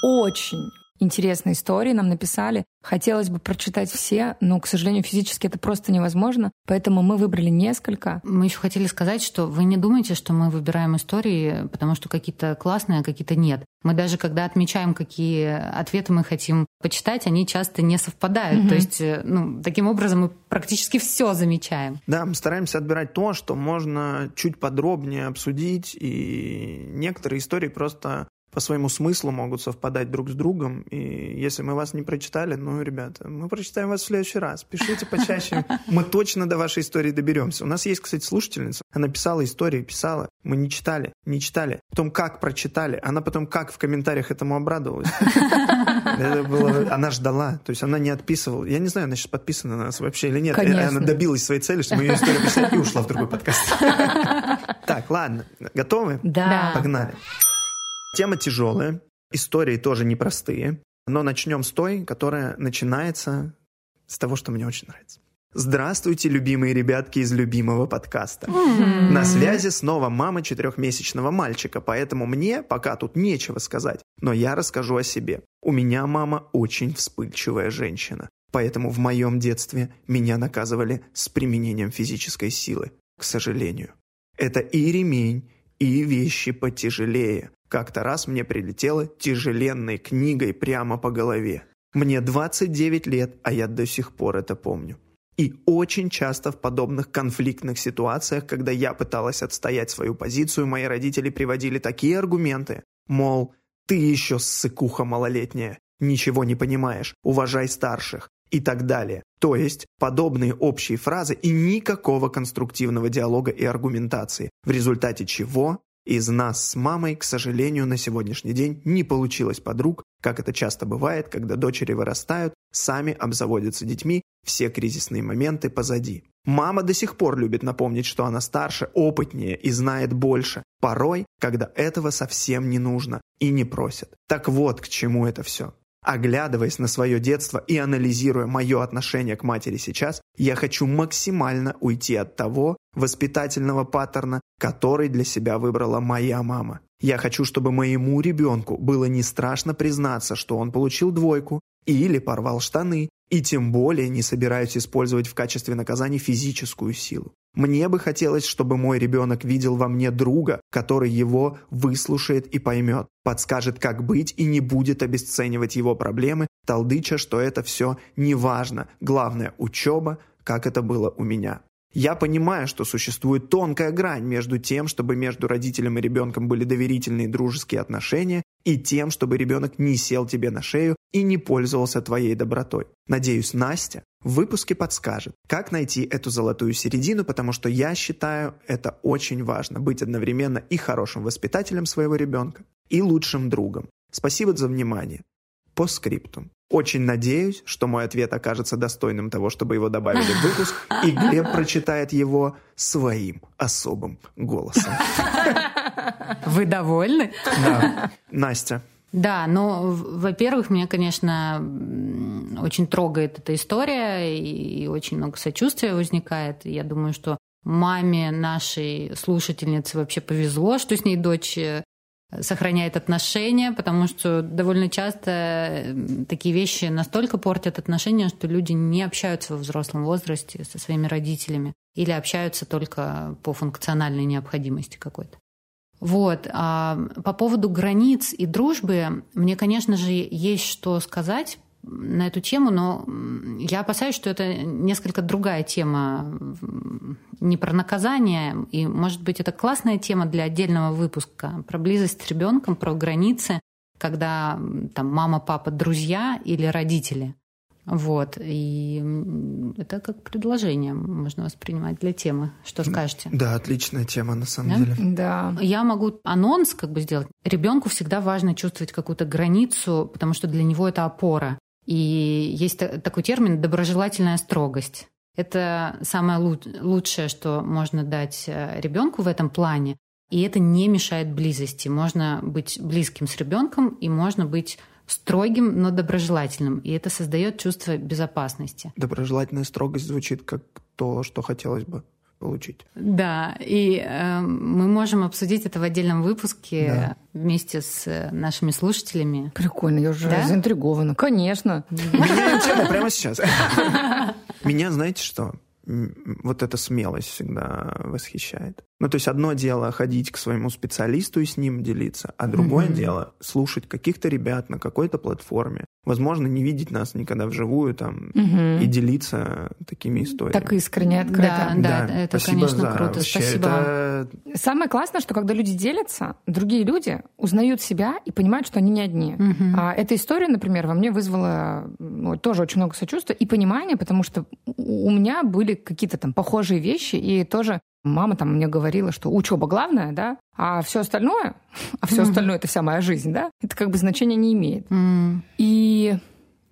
[SPEAKER 2] Очень интересные истории нам написали. Хотелось бы прочитать все, но, к сожалению, физически это просто невозможно. Поэтому мы выбрали несколько.
[SPEAKER 3] Мы еще хотели сказать, что вы не думайте, что мы выбираем истории, потому что какие-то классные, а какие-то нет. Мы даже когда отмечаем, какие ответы мы хотим почитать, они часто не совпадают.
[SPEAKER 2] Мгм.
[SPEAKER 3] То есть, э, ну, таким образом мы практически все замечаем.
[SPEAKER 1] Да, мы стараемся отбирать то, что можно чуть подробнее обсудить, и некоторые истории просто по своему смыслу могут совпадать друг с другом. И если мы вас не прочитали, ну, ребята, мы прочитаем вас в следующий раз. Пишите почаще. Мы точно до вашей истории доберемся. У нас есть, кстати, слушательница. Она писала истории, писала. Мы не читали, не читали. Потом как прочитали. Она потом как в комментариях этому обрадовалась. Это было... Она ждала. То есть она не отписывала. Я не знаю, она сейчас подписана на нас вообще или нет.
[SPEAKER 2] Конечно.
[SPEAKER 1] Она добилась своей цели, чтобы ее историю писать и ушла в другой подкаст. Так, ладно. Готовы?
[SPEAKER 2] Да.
[SPEAKER 1] Погнали. Тема тяжелая, истории тоже непростые, но начнем с той, которая начинается с того, что мне очень нравится. Здравствуйте, любимые ребятки из любимого подкаста. На связи снова мама четырехмесячного мальчика, поэтому мне пока тут нечего сказать, но я расскажу о себе. У меня мама очень вспыльчивая женщина, поэтому в моем детстве меня наказывали с применением физической силы, к сожалению. Это и ремень, и вещи потяжелее. Как-то раз мне прилетело тяжеленной книгой прямо по голове. Мне 29 лет, а я до сих пор это помню. И очень часто в подобных конфликтных ситуациях, когда я пыталась отстоять свою позицию, мои родители приводили такие аргументы, мол, ты еще ссыкуха малолетняя, ничего не понимаешь, уважай старших и так далее. То есть подобные общие фразы и никакого конструктивного диалога и аргументации, в результате чего из нас с мамой, к сожалению, на сегодняшний день не получилось подруг, как это часто бывает, когда дочери вырастают, сами обзаводятся детьми, все кризисные моменты позади. Мама до сих пор любит напомнить, что она старше, опытнее и знает больше, порой, когда этого совсем не нужно и не просят. Так вот, к чему это все. Оглядываясь на свое детство и анализируя мое отношение к матери сейчас, я хочу максимально уйти от того воспитательного паттерна, который для себя выбрала моя мама. Я хочу, чтобы моему ребенку было не страшно признаться, что он получил двойку или порвал штаны, и тем более не собираюсь использовать в качестве наказания физическую силу. Мне бы хотелось, чтобы мой ребенок видел во мне друга, который его выслушает и поймет, подскажет, как быть и не будет обесценивать его проблемы, толдыча, что это все не важно, главное – учеба, как это было у меня. Я понимаю, что существует тонкая грань между тем, чтобы между родителем и ребенком были доверительные дружеские отношения, и тем, чтобы ребенок не сел тебе на шею и не пользовался твоей добротой. Надеюсь, Настя в выпуске подскажет, как найти эту золотую середину, потому что я считаю это очень важно, быть одновременно и хорошим воспитателем своего ребенка, и лучшим другом. Спасибо за внимание. По скрипту. Очень надеюсь, что мой ответ окажется достойным того, чтобы его добавили в выпуск, и Глеб прочитает его своим особым голосом.
[SPEAKER 3] Вы довольны?
[SPEAKER 1] Да. Настя,
[SPEAKER 3] Да, в- во-первых, меня, конечно, очень трогает эта история, и очень много сочувствия возникает. Я думаю, что маме нашей слушательницы вообще повезло, что с ней дочь э, сохраняет отношения, потому что довольно часто такие вещи настолько портят отношения, что люди не общаются во взрослом возрасте со своими родителями или общаются только по функциональной необходимости какой-то. Вот. А по поводу границ и дружбы, мне, конечно же, есть что сказать на эту тему, но я опасаюсь, что это несколько другая тема, не про наказание, и, может быть, это классная тема для отдельного выпуска про близость с ребенком, про границы, когда там мама, папа, друзья или родители. Вот. И это как предложение можно воспринимать для темы. Что скажете?
[SPEAKER 1] да, отличная тема на самом
[SPEAKER 3] Да?
[SPEAKER 1] деле.
[SPEAKER 2] Да.
[SPEAKER 3] Я могу анонс как бы сделать. Ребенку всегда важно чувствовать какую-то границу, потому что для него это опора. И есть та- такой термин доброжелательная строгость. Это самое лу- лучшее, что можно дать ребенку в этом плане. И это не мешает близости. Можно быть близким с ребенком, и можно быть строгим, но доброжелательным. И это создает чувство безопасности.
[SPEAKER 1] Доброжелательная строгость звучит как то, что хотелось бы получить.
[SPEAKER 3] Да, и э, мы можем обсудить это в отдельном выпуске
[SPEAKER 1] Да.
[SPEAKER 3] вместе с э, нашими слушателями.
[SPEAKER 2] Прикольно, я уже
[SPEAKER 3] Да?
[SPEAKER 2] заинтригована. Конечно.
[SPEAKER 1] Меняем тему прямо сейчас. Меня, знаете что? Вот эта смелость всегда восхищает. Ну, то есть одно дело ходить к своему специалисту и с ним делиться, а другое дело слушать каких-то ребят на какой-то платформе. Возможно, не видеть нас никогда вживую там и делиться такими историями.
[SPEAKER 2] Так искренне, открыто.
[SPEAKER 3] Да, это,
[SPEAKER 1] спасибо
[SPEAKER 3] конечно,
[SPEAKER 1] за-
[SPEAKER 3] круто.
[SPEAKER 1] вообще,
[SPEAKER 3] Спасибо
[SPEAKER 1] это
[SPEAKER 2] Самое классное, что когда люди делятся, другие люди узнают себя и понимают, что они не одни. А эта история, например, во мне вызвала ну, тоже очень много сочувствия и понимания, потому что у меня были какие-то там похожие вещи, и тоже мама там мне говорила, что учеба главное, да, а все остальное, а все остальное это вся моя жизнь, да, это как бы значения не имеет.
[SPEAKER 3] М,
[SPEAKER 2] И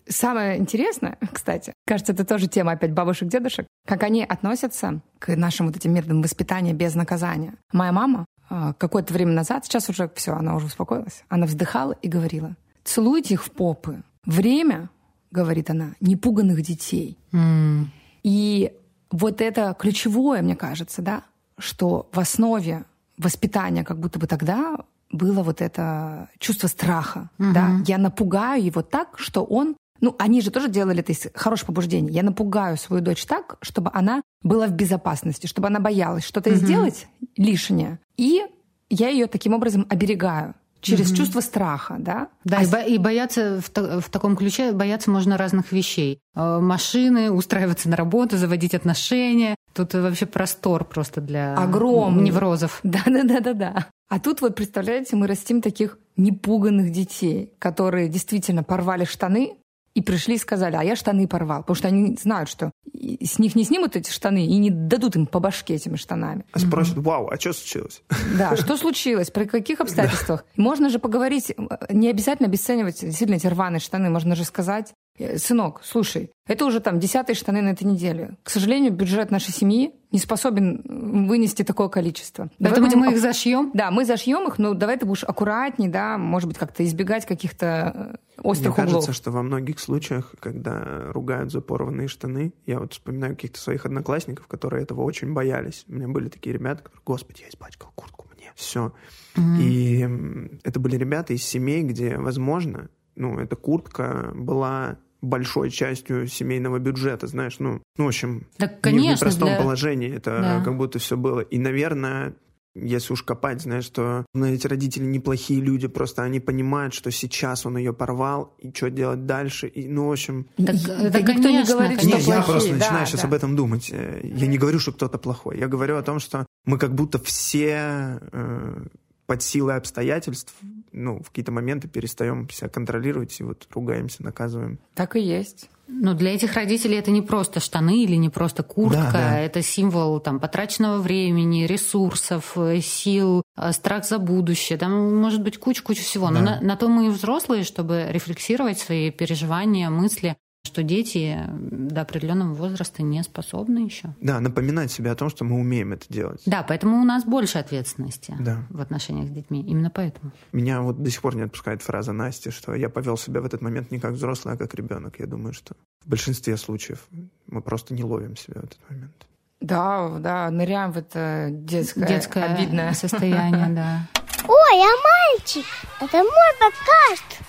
[SPEAKER 2] самое интересное, кстати, кажется, это тоже тема опять бабушек, дедушек, как они относятся к нашим вот этим методам воспитания без наказания. Моя мама а, какое-то время назад, сейчас уже все, она уже успокоилась, она вздыхала и говорила, целуйте их в попы. Время, говорит она, непуганных детей.
[SPEAKER 3] м,
[SPEAKER 2] И вот это ключевое, мне кажется, да, что в основе воспитания как будто бы тогда было вот это чувство страха, да, я напугаю его так, что он, ну, они же тоже делали это из хорошего побуждения. Я напугаю свою дочь так, чтобы она была в безопасности, чтобы она боялась что-то сделать лишнее, и я ее таким образом оберегаю через чувство страха, да.
[SPEAKER 3] Да,
[SPEAKER 2] А
[SPEAKER 3] и, бо- и бояться в, та- в таком ключе, бояться можно разных вещей. Э, Машины, устраиваться на работу, заводить отношения. Тут вообще простор просто для
[SPEAKER 2] Огромный.
[SPEAKER 3] неврозов.
[SPEAKER 2] Да, да, да, да, да. А тут вот, представляете, мы растим таких непуганных детей, которые действительно порвали штаны и пришли и сказали, а я штаны порвал. Потому что они знают, что с них не снимут эти штаны и не дадут им по башке этими штанами.
[SPEAKER 1] а спросят, вау, а что случилось?
[SPEAKER 2] Да, что случилось, при каких обстоятельствах? Можно же поговорить, не обязательно обесценивать действительно эти рваные штаны, можно же сказать, «Э, сынок, слушай, это уже там десятые штаны на этой неделе. К сожалению, бюджет нашей семьи не способен вынести такое количество. Давай
[SPEAKER 3] Поэтому
[SPEAKER 2] будем
[SPEAKER 3] мы их зашьем.
[SPEAKER 2] Да, мы зашьем их, но давай ты будешь аккуратней, да, может быть, как-то избегать каких-то э, острых
[SPEAKER 1] Мне
[SPEAKER 2] углов.
[SPEAKER 1] кажется, что во многих случаях, когда ругают за порванные штаны, я вот вспоминаю каких-то своих одноклассников, которые этого очень боялись. У меня были такие ребята, которые, господи, я испачкал куртку мне, все. И м, это были ребята из семей, где, возможно, ну, эта куртка была большой частью семейного бюджета, знаешь, ну, ну в общем,
[SPEAKER 3] Так,
[SPEAKER 1] не в
[SPEAKER 3] конечно,
[SPEAKER 1] непростом
[SPEAKER 3] для-
[SPEAKER 1] положении это
[SPEAKER 3] Да.
[SPEAKER 1] как будто все было. И, наверное, если уж копать, знаешь, что ну, эти родители неплохие люди, просто они понимают, что сейчас он ее порвал, и что делать дальше. И, ну, в общем...
[SPEAKER 3] Так,
[SPEAKER 2] Да
[SPEAKER 3] это,
[SPEAKER 2] никто не
[SPEAKER 3] конечно,
[SPEAKER 2] говорит,
[SPEAKER 3] конечно.
[SPEAKER 1] Не,
[SPEAKER 2] что
[SPEAKER 1] я
[SPEAKER 2] плохие,
[SPEAKER 1] просто
[SPEAKER 2] да,
[SPEAKER 1] начинаю сейчас
[SPEAKER 2] да.
[SPEAKER 1] об этом думать. Э, Я не говорю, что кто-то плохой. Я говорю о том, что мы как будто все э, под силой обстоятельств ну, в какие-то моменты перестаем себя контролировать и вот ругаемся, наказываем.
[SPEAKER 2] Так и есть.
[SPEAKER 3] Но для этих родителей это не просто штаны или не просто куртка,
[SPEAKER 1] Да, да.
[SPEAKER 3] это символ там потраченного времени, ресурсов, э, сил, э, страх за будущее. Там может быть куча-куча всего. Но
[SPEAKER 1] Да.
[SPEAKER 3] на, на то мы и взрослые, чтобы рефлексировать свои переживания, мысли, что дети до определенного возраста не способны еще.
[SPEAKER 1] Да, напоминать себе о том, что мы умеем это делать.
[SPEAKER 3] Да, поэтому у нас больше ответственности
[SPEAKER 1] Да.
[SPEAKER 3] в отношениях с детьми. Именно поэтому.
[SPEAKER 1] Меня вот до сих пор не отпускает фраза Насти, что я повел себя в этот момент не как взрослый, а как ребенок. Я думаю, что в большинстве случаев мы просто не ловим себя в этот момент.
[SPEAKER 2] Да, да, ныряем в это детское,
[SPEAKER 3] Детское
[SPEAKER 2] обидное.
[SPEAKER 3] состояние, да.
[SPEAKER 5] Ой, а мальчик, это мой подкаст.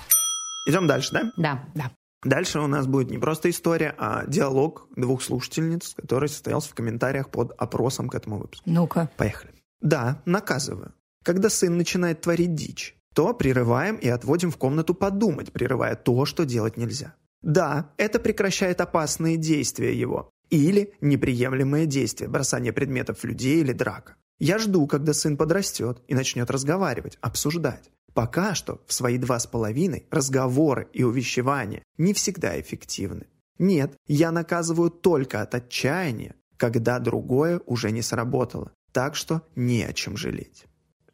[SPEAKER 1] Идем дальше, да?
[SPEAKER 3] Да.
[SPEAKER 2] Да.
[SPEAKER 1] Дальше у нас будет не просто история, а диалог двух слушательниц, который состоялся в комментариях под опросом к этому выпуску.
[SPEAKER 2] Ну-ка.
[SPEAKER 1] Поехали. Да, наказываю. Когда сын начинает творить дичь, то прерываем и отводим в комнату подумать, прерывая то, что делать нельзя. Да, это прекращает опасные действия его. Или неприемлемые действия, бросание предметов в людей или драка. Я жду, когда сын подрастет и начнет разговаривать, обсуждать. Пока что в свои два с половиной разговоры и увещевания не всегда эффективны. Нет, я наказываю только от отчаяния, когда другое уже не сработало. Так что не о чем жалеть.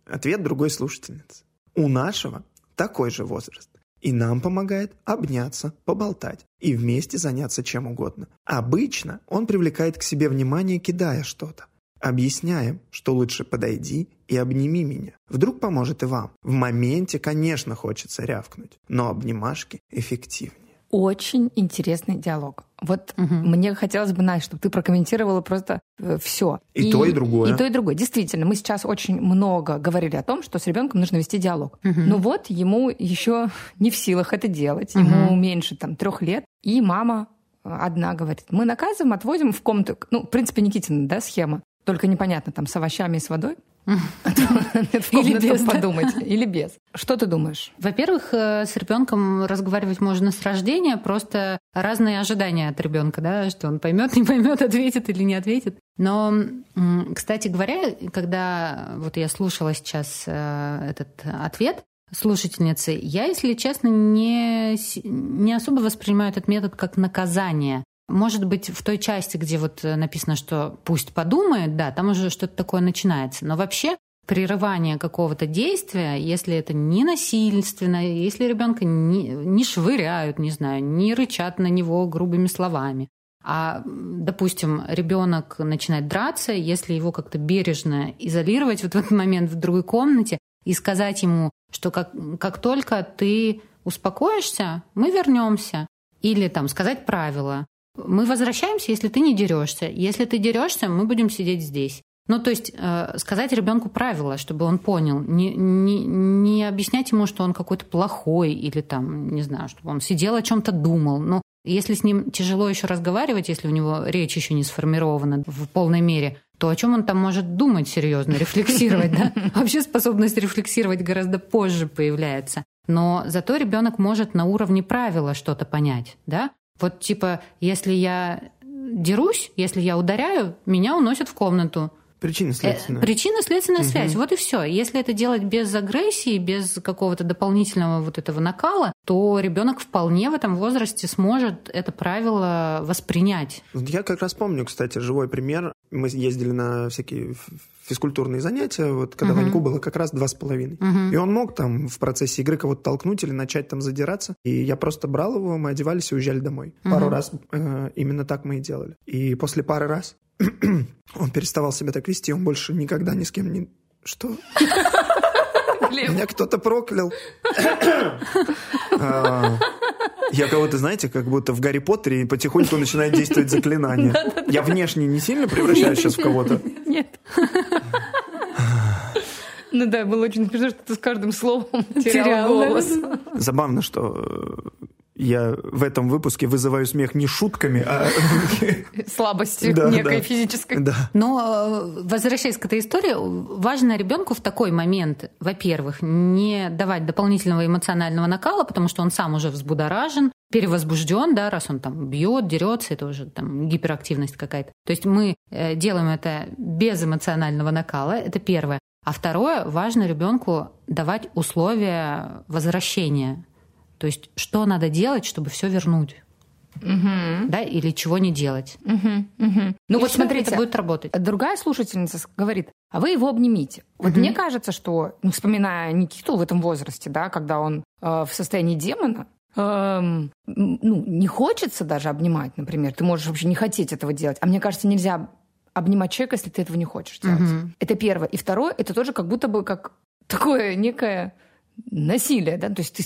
[SPEAKER 1] Ответ другой слушательницы. У нашего такой же возраст. И нам помогает обняться, поболтать и вместе заняться чем угодно. Обычно он привлекает к себе внимание, кидая что-то. Объясняем, что лучше подойди и обними меня. Вдруг поможет и вам. В моменте, конечно, хочется рявкнуть, но обнимашки эффективнее.
[SPEAKER 2] Очень интересный диалог. Вот мне хотелось бы, Настя, чтобы ты прокомментировала просто все.
[SPEAKER 1] И то, и другое.
[SPEAKER 2] И то, и другое. Действительно, мы сейчас очень много говорили о том, что с ребенком нужно вести диалог. Но вот ему еще не в силах это делать. Ему меньше там трех лет. И мама одна говорит, мы наказываем, отводим в комнату. Ну, в принципе, Никитина, да, схема. Только непонятно, там, с овощами и с водой. В комнату
[SPEAKER 3] без,
[SPEAKER 2] подумать. Или без. Что ты думаешь?
[SPEAKER 3] Во-первых, э, с ребенком разговаривать можно с рождения, просто разные ожидания от ребенка, да, что он поймет, не поймет, ответит или не ответит. Но, кстати говоря, когда вот я слушала сейчас э, этот ответ слушательницы, я, если честно, не, не особо воспринимаю этот метод как наказание. Может быть, в той части, где вот э, написано, что пусть подумает, да, там уже что-то такое начинается. Но вообще прерывание какого-то действия, если это не насильственно, если ребенка не, не швыряют, не знаю, не рычат на него грубыми словами, а, допустим, ребенок начинает драться, если его как-то бережно изолировать вот в этот момент в другой комнате и сказать ему, что как, как только ты успокоишься, мы вернемся. Или там сказать правила. Мы возвращаемся, если ты не дерешься. Если ты дерешься, мы будем сидеть здесь. Ну, то есть э, сказать ребенку правила, чтобы он понял. Не, не, не объяснять ему, что он какой-то плохой или там, не знаю, чтобы он сидел о чем-то думал. Ну, если с ним тяжело еще разговаривать, если у него речь еще не сформирована в полной мере, то о чем он там может думать серьезно, рефлексировать, да? Вообще способность рефлексировать гораздо позже появляется. Но зато ребенок может на уровне правила что-то понять, да? Вот типа, если я дерусь, если я ударяю, меня уносят в комнату.
[SPEAKER 1] Причина
[SPEAKER 3] Э,
[SPEAKER 1] следственная.
[SPEAKER 3] Причинно-следственная связь. Вот и все. Если это делать без агрессии, без какого-то дополнительного вот этого накала, то ребенок вполне в этом возрасте сможет это правило воспринять.
[SPEAKER 1] Я как раз помню, кстати, живой пример. Мы ездили на всякие физкультурные занятия, вот когда
[SPEAKER 3] Мгм.
[SPEAKER 1] Ваньку было как раз два с половиной. И он мог там в процессе игры кого-то толкнуть или начать там задираться. И я просто брал его, мы одевались и уезжали домой. Пару раз э, именно так мы и делали. И после пары раз он переставал себя так вести, он больше никогда ни с кем не... Что? Меня кто-то проклял. Я кого-то, знаете, как будто в Гарри Поттере потихоньку начинает действовать заклинание. Я внешне не сильно превращаюсь сейчас в кого-то.
[SPEAKER 2] Нет. Ну да, было очень смешно, что ты с каждым словом терял
[SPEAKER 3] Терял,
[SPEAKER 2] голос.
[SPEAKER 1] Забавно, что э, я в этом выпуске вызываю смех не шутками, а...
[SPEAKER 2] Слабостью
[SPEAKER 1] Да,
[SPEAKER 2] некой
[SPEAKER 1] да.
[SPEAKER 2] физической.
[SPEAKER 1] Да.
[SPEAKER 3] Но, э, возвращаясь к этой истории, важно ребенку в такой момент, во-первых, не давать дополнительного эмоционального накала, потому что он сам уже взбудоражен, перевозбужден, да, раз он там бьет, дерется, это уже там гиперактивность какая-то. То есть мы э, делаем это без эмоционального накала, это первое. А второе, важно ребенку давать условия возвращения. То есть, что надо делать, чтобы все вернуть. Угу. Да, или чего не делать.
[SPEAKER 2] Угу, угу. Ну
[SPEAKER 3] И
[SPEAKER 2] вот смотрите,
[SPEAKER 3] это будет работать.
[SPEAKER 2] другая слушательница говорит, а вы его обнимите. Вот мне кажется, что, ну, вспоминая Никиту в этом возрасте, да, когда он э, в состоянии демона, эм, ну, не хочется даже обнимать, например. Ты можешь вообще не хотеть этого делать. А мне кажется, нельзя обнимать человека, если ты этого не хочешь делать.
[SPEAKER 3] Мгм.
[SPEAKER 2] Это первое. И второе, это тоже как будто бы как такое некое насилие, да, то есть ты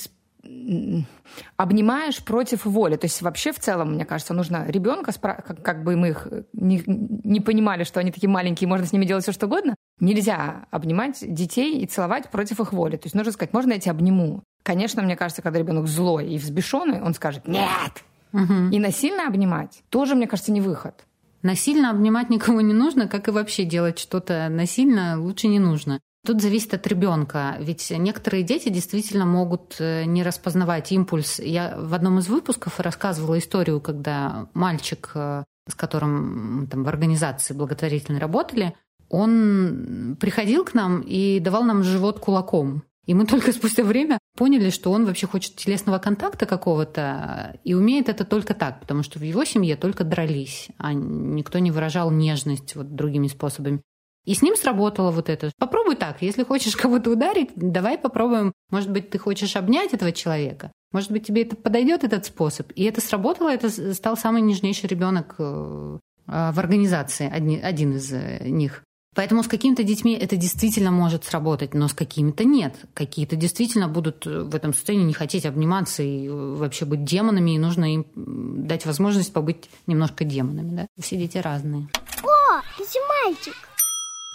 [SPEAKER 2] обнимаешь против воли. То есть вообще в целом, мне кажется, нужно ребенка, как, как бы мы их не, не понимали, что они такие маленькие, можно с ними делать все что угодно, нельзя обнимать детей и целовать против их воли. То есть нужно сказать, можно я тебя обниму? Конечно, мне кажется, когда ребенок злой и взбешенный, он скажет «нет». И насильно обнимать тоже, мне кажется, не выход.
[SPEAKER 3] Насильно обнимать никого не нужно, как и вообще делать что-то насильно лучше не нужно. Тут зависит от ребенка, ведь некоторые дети действительно могут э, не распознавать импульс. Я в одном из выпусков рассказывала историю, когда мальчик, э, с которым там в организации благотворительной работали, он приходил к нам и давал нам живот кулаком. И мы только спустя время поняли, что он вообще хочет телесного контакта какого-то и умеет это только так, потому что в его семье только дрались, а никто не выражал нежность вот другими способами. И с ним сработало вот это. Попробуй так. Если хочешь кого-то ударить, давай попробуем. Может быть, ты хочешь обнять этого человека. Может быть, тебе это подойдет этот способ. И это сработало. Это стал самый нежнейший ребенок э, э, в организации, один из э, них. Поэтому с какими-то детьми это действительно может сработать, но с какими-то нет. Какие-то действительно будут э, в этом состоянии не хотеть обниматься и вообще быть демонами, и нужно им дать возможность побыть немножко демонами. Да? Все дети разные.
[SPEAKER 5] О, это мальчик.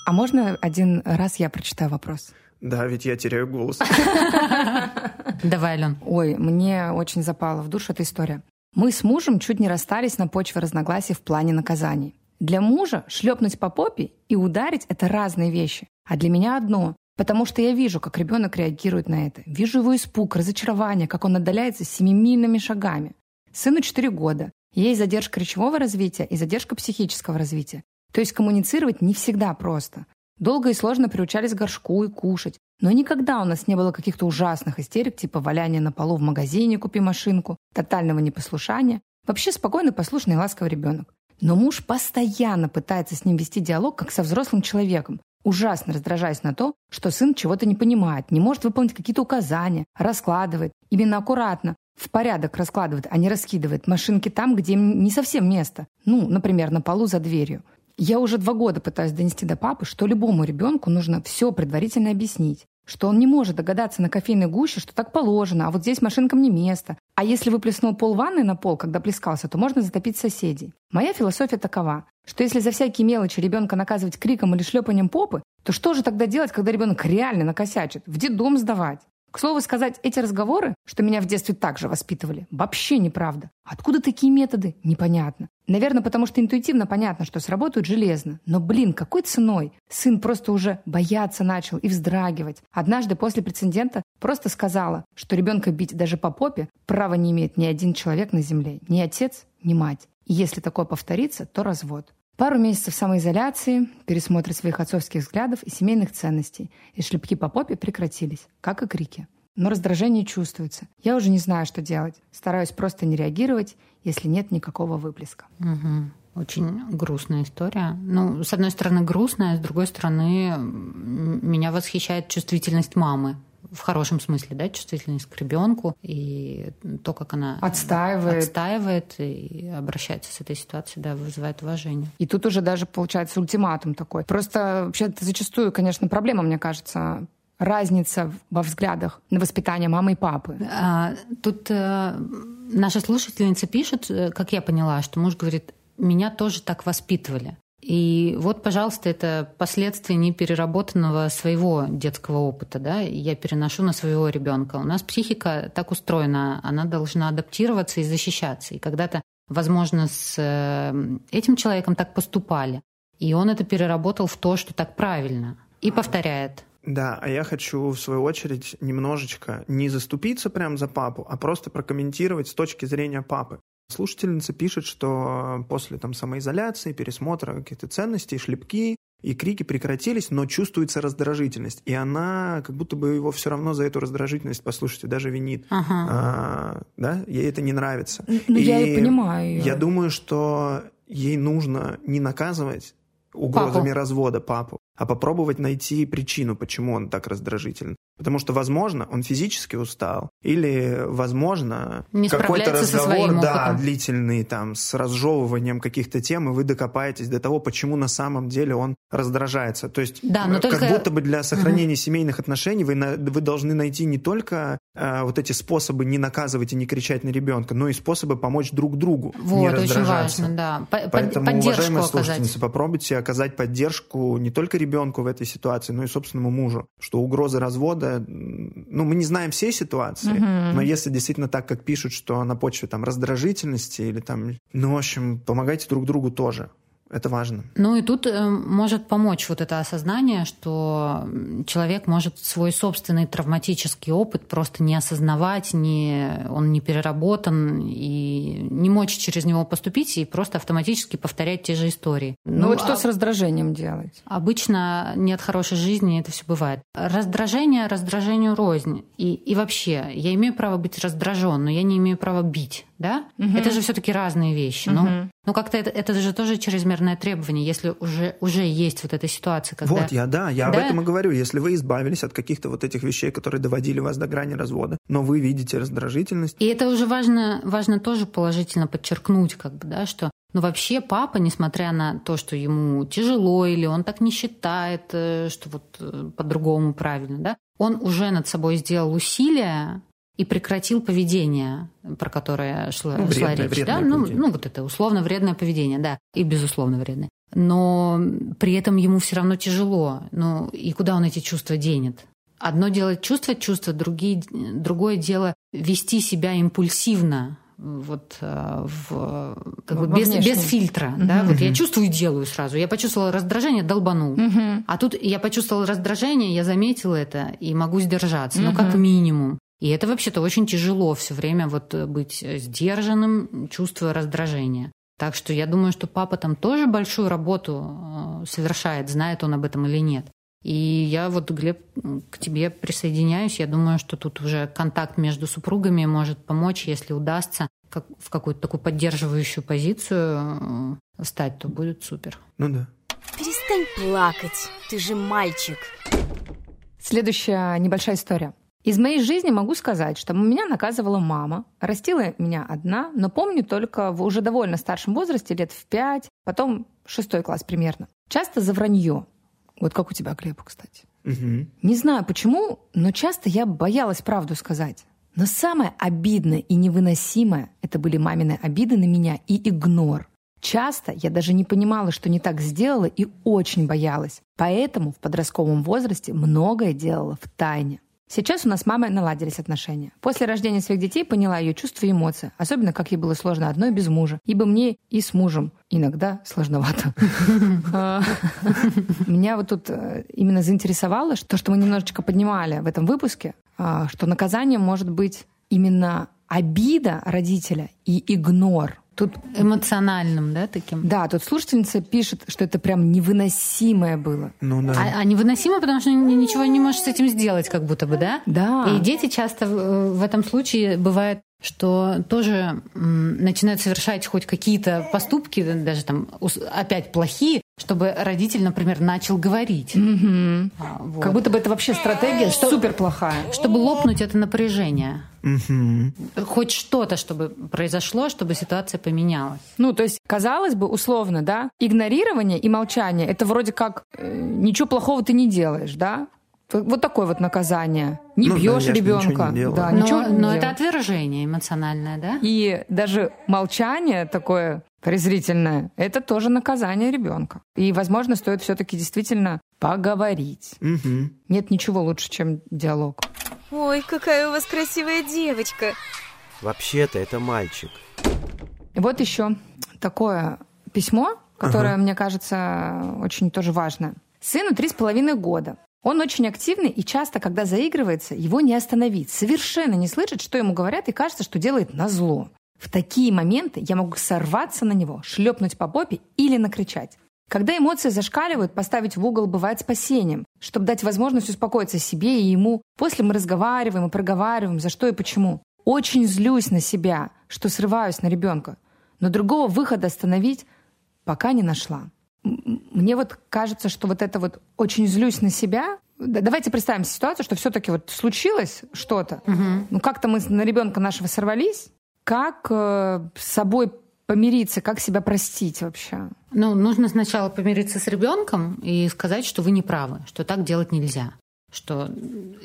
[SPEAKER 2] А можно один раз я прочитаю вопрос?
[SPEAKER 1] Да, ведь я теряю голос.
[SPEAKER 3] Давай, Ален.
[SPEAKER 2] Ой, мне очень запала в душу эта история. Мы с мужем чуть не расстались на почве разногласий в плане наказаний. Для мужа шлепнуть по попе и ударить – это разные вещи. А для меня одно. Потому что я вижу, как ребенок реагирует на это. Вижу его испуг, разочарование, как он отдаляется семимильными шагами. Сыну 4 года. Есть задержка речевого развития и задержка психического развития. То есть коммуницировать не всегда просто. Долго и сложно приучались горшку и кушать. Но никогда у нас не было каких-то ужасных истерик, типа валяния на полу в магазине «купи машинку», тотального непослушания. Вообще спокойный, послушный и ласковый ребенок. Но муж постоянно пытается с ним вести диалог, как со взрослым человеком, ужасно раздражаясь на то, что сын чего-то не понимает, не может выполнить какие-то указания, раскладывает. Именно аккуратно, в порядок раскладывает, а не раскидывает машинки там, где им не совсем место. Ну, например, на полу за дверью. Я уже два года пытаюсь донести до папы, что любому ребенку нужно все предварительно объяснить. Что он не может догадаться на кофейной гуще, что так положено, а вот здесь машинкам не место. А если выплеснул пол ванны на пол, когда плескался, то можно затопить соседей. Моя философия такова, что если за всякие мелочи ребенка наказывать криком или шлепанием попы, то что же тогда делать, когда ребенок реально накосячит? В детдом сдавать. К слову сказать, эти разговоры, что меня в детстве также воспитывали, вообще неправда. Откуда такие методы? Непонятно. Наверное, потому что интуитивно понятно, что сработают железно. Но, блин, какой ценой? Сын просто уже бояться начал и вздрагивать. Однажды после прецедента просто сказала, что ребенка бить даже по попе права не имеет ни один человек на земле. Ни отец, ни мать. И если такое повторится, то развод. Пару месяцев самоизоляции, пересмотр своих отцовских взглядов и семейных ценностей. И шлепки по попе прекратились, как и крики. Но раздражение чувствуется. Я уже не знаю, что делать. Стараюсь просто не реагировать, если нет никакого выплеска.
[SPEAKER 3] Мгм. Очень грустная история. Ну, с одной стороны, грустная, с другой стороны, меня восхищает чувствительность мамы. В хорошем смысле, да, чувствительность к ребенку и то, как она
[SPEAKER 2] Отстаивает.
[SPEAKER 3] отстаивает и обращается с этой ситуацией, да, вызывает уважение.
[SPEAKER 2] И тут уже даже получается ультиматум такой. Просто вообще это зачастую, конечно, проблема, мне кажется, разница во взглядах на воспитание мамы и папы.
[SPEAKER 3] А, Тут э, наша слушательница пишет, э, как я поняла, что муж говорит, меня тоже так воспитывали. И вот, пожалуйста, это последствия непереработанного своего детского опыта, да, я переношу на своего ребенка. У нас психика так устроена, она должна адаптироваться и защищаться. И когда-то, возможно, с э, этим человеком так поступали, и он это переработал в то, что так правильно, и повторяет.
[SPEAKER 1] Да, а я хочу, в свою очередь, немножечко не заступиться прям за папу, а просто прокомментировать с точки зрения папы. Слушательница пишет, что после там, самоизоляции, пересмотра каких-то ценностей, шлепки и крики прекратились, но чувствуется раздражительность. И она как будто бы его все равно за эту раздражительность, послушайте, даже винит.
[SPEAKER 3] Ага.
[SPEAKER 1] А, да, ей это не нравится.
[SPEAKER 2] Ну, я и понимаю.
[SPEAKER 1] Я думаю, что ей нужно не наказывать угрозами
[SPEAKER 3] Папу.
[SPEAKER 1] развода папу, а попробовать найти причину, почему он так раздражителен. Потому что, возможно, он физически устал, или, возможно,
[SPEAKER 3] Не
[SPEAKER 1] какой-то разговор, да, длительный, там, с разжевыванием каких-то тем, и вы докопаетесь до того, почему на самом деле он раздражается. То есть,
[SPEAKER 3] Да, но
[SPEAKER 1] э,
[SPEAKER 3] только-
[SPEAKER 1] как будто бы для сохранения семейных отношений вы, на- вы должны найти не только э, вот эти способы не наказывать и не кричать на ребенка, но и способы помочь друг другу не
[SPEAKER 3] Вот, очень
[SPEAKER 1] раздражаться.
[SPEAKER 3] важно, да. По-
[SPEAKER 1] Поэтому,
[SPEAKER 3] поддержку
[SPEAKER 1] уважаемые
[SPEAKER 3] оказать.
[SPEAKER 1] слушательницы, попробуйте оказать поддержку не только ребенку в этой ситуации, но и собственному мужу. Что угрозы развода, ну, мы не знаем всей ситуации, но если действительно так, как пишут, что на почве там раздражительности или там, ну, в общем, помогайте друг другу тоже. Это важно.
[SPEAKER 3] Ну и тут э, может помочь вот это осознание, что человек может свой собственный травматический опыт просто не осознавать, не, он не переработан, и не мочь через него поступить и просто автоматически повторять те же истории.
[SPEAKER 2] Ну, вот что
[SPEAKER 3] а-
[SPEAKER 2] с раздражением делать?
[SPEAKER 3] Обычно нет хорошей жизни, это все бывает. Раздражение раздражению рознь. И, и вообще, я имею право быть раздражен, но я не имею права бить. Да? Это же все-таки разные вещи. Ну, ну, как-то это, это же тоже чрезмерное требование, если уже, уже есть вот эта ситуация, когда...
[SPEAKER 1] Вот, я, да, я об
[SPEAKER 3] Да.
[SPEAKER 1] этом и говорю. Если вы избавились от каких-то вот этих вещей, которые доводили вас до грани развода, но вы видите раздражительность,
[SPEAKER 3] И это уже важно, важно тоже положительно подчеркнуть, как бы, да, что ну, вообще папа, несмотря на то, что ему тяжело или он так не считает, э, что вот э, по-другому правильно, да, он уже над собой сделал усилия и прекратил поведение, про которое шла,
[SPEAKER 1] Ну,
[SPEAKER 3] шла
[SPEAKER 1] вредное-
[SPEAKER 3] речь.
[SPEAKER 1] вредное
[SPEAKER 3] да? ну,
[SPEAKER 1] поведение.
[SPEAKER 3] ну, вот это условно вредное поведение, да, и безусловно вредное. Но при этом ему все равно тяжело. Ну, и куда он эти чувства денет? Одно дело чувствовать чувства, другие, другое дело вести себя импульсивно, вот э, в, как бы без,
[SPEAKER 2] внешнем.
[SPEAKER 3] без фильтра. Да? Вот я чувствую и делаю сразу. Я почувствовала раздражение, долбанул. А тут я почувствовала раздражение, я заметила это и могу сдержаться, ну как минимум. И это вообще-то очень тяжело все время вот э, быть сдержанным, чувствуя раздражение. Так что я думаю, что папа там тоже большую работу э, совершает, знает он об этом или нет. И я вот, Глеб, к тебе присоединяюсь. Я думаю, что тут уже контакт между супругами может помочь, если удастся как- в какую-то такую поддерживающую позицию э, стать, то будет супер.
[SPEAKER 1] ну да.
[SPEAKER 6] Перестань плакать, ты же мальчик.
[SPEAKER 2] Следующая небольшая история. Из моей жизни могу сказать, что меня наказывала мама. Растила меня одна, но помню только в уже довольно старшем возрасте, лет в пять, потом шестой класс примерно. Часто за вранье. Вот как у тебя, Глеб, кстати.
[SPEAKER 1] Мгм.
[SPEAKER 2] Не знаю почему, но часто я боялась правду сказать. Но самое обидное и невыносимое — это были мамины обиды на меня и игнор. Часто я даже не понимала, что не так сделала, и очень боялась. Поэтому в подростковом возрасте многое делала в тайне. Сейчас у нас с мамой наладились отношения. После рождения своих детей поняла ее чувства и эмоции, особенно как ей было сложно одной без мужа, ибо мне и с мужем иногда сложновато. А, Меня вот тут э, именно заинтересовало то, что мы немножечко поднимали в этом выпуске, а, что наказанием может быть именно обида родителя и игнор. Тут
[SPEAKER 3] Эмоциональным, да, таким?
[SPEAKER 2] да, тут слушательница пишет, что это прям невыносимое было.
[SPEAKER 1] Ну да.
[SPEAKER 3] А, а невыносимо, потому что ни- ничего не можешь с этим сделать, как будто бы, да?
[SPEAKER 2] Да.
[SPEAKER 3] И дети часто в в этом случае бывает, что тоже начинают совершать хоть какие-то поступки, даже там опять плохие, чтобы родитель, например, начал говорить. А, вот.
[SPEAKER 2] Как будто бы это вообще стратегия супер плохая.
[SPEAKER 3] Чтобы лопнуть это напряжение.
[SPEAKER 1] Мгм.
[SPEAKER 3] Хоть что-то, чтобы произошло, чтобы ситуация поменялась.
[SPEAKER 2] Ну, то есть, казалось бы, условно, да, игнорирование и молчание — это вроде как э, ничего плохого ты не делаешь, да? Вот такое вот наказание. Не
[SPEAKER 1] Ну да,
[SPEAKER 2] бьешь
[SPEAKER 1] я ж ничего
[SPEAKER 2] ребенка.
[SPEAKER 1] не делаю.
[SPEAKER 2] Да,
[SPEAKER 3] Но,
[SPEAKER 2] ничего не
[SPEAKER 3] но
[SPEAKER 2] делаешь.
[SPEAKER 3] это отвержение эмоциональное, да?
[SPEAKER 2] И даже молчание такое презрительное — это тоже наказание ребенка. И, возможно, стоит все-таки действительно поговорить.
[SPEAKER 1] Мгм.
[SPEAKER 2] Нет ничего лучше, чем диалог.
[SPEAKER 6] Ой, какая у вас красивая девочка.
[SPEAKER 7] Вообще-то это мальчик.
[SPEAKER 2] И вот еще такое письмо, которое, мне кажется, очень тоже важно. Сыну три с половиной года. Он очень активный, и часто, когда заигрывается, его не остановить. Совершенно не слышит, что ему говорят, и кажется, что делает назло. В такие моменты я могу сорваться на него, шлепнуть по попе или накричать. Когда эмоции зашкаливают, поставить в угол бывает спасением, чтобы дать возможность успокоиться себе и ему. После мы разговариваем и проговариваем, за что и почему. Очень злюсь на себя, что срываюсь на ребенка, но другого выхода остановить пока не нашла. Мне вот кажется, что вот это вот очень злюсь на себя. Давайте представим ситуацию, что все-таки вот случилось что-то. Угу. Ну как-то мы на ребенка нашего сорвались. Как э, с собой помириться, как себя простить вообще?
[SPEAKER 3] Ну, нужно сначала помириться с ребенком и сказать, что вы не правы, что так делать нельзя что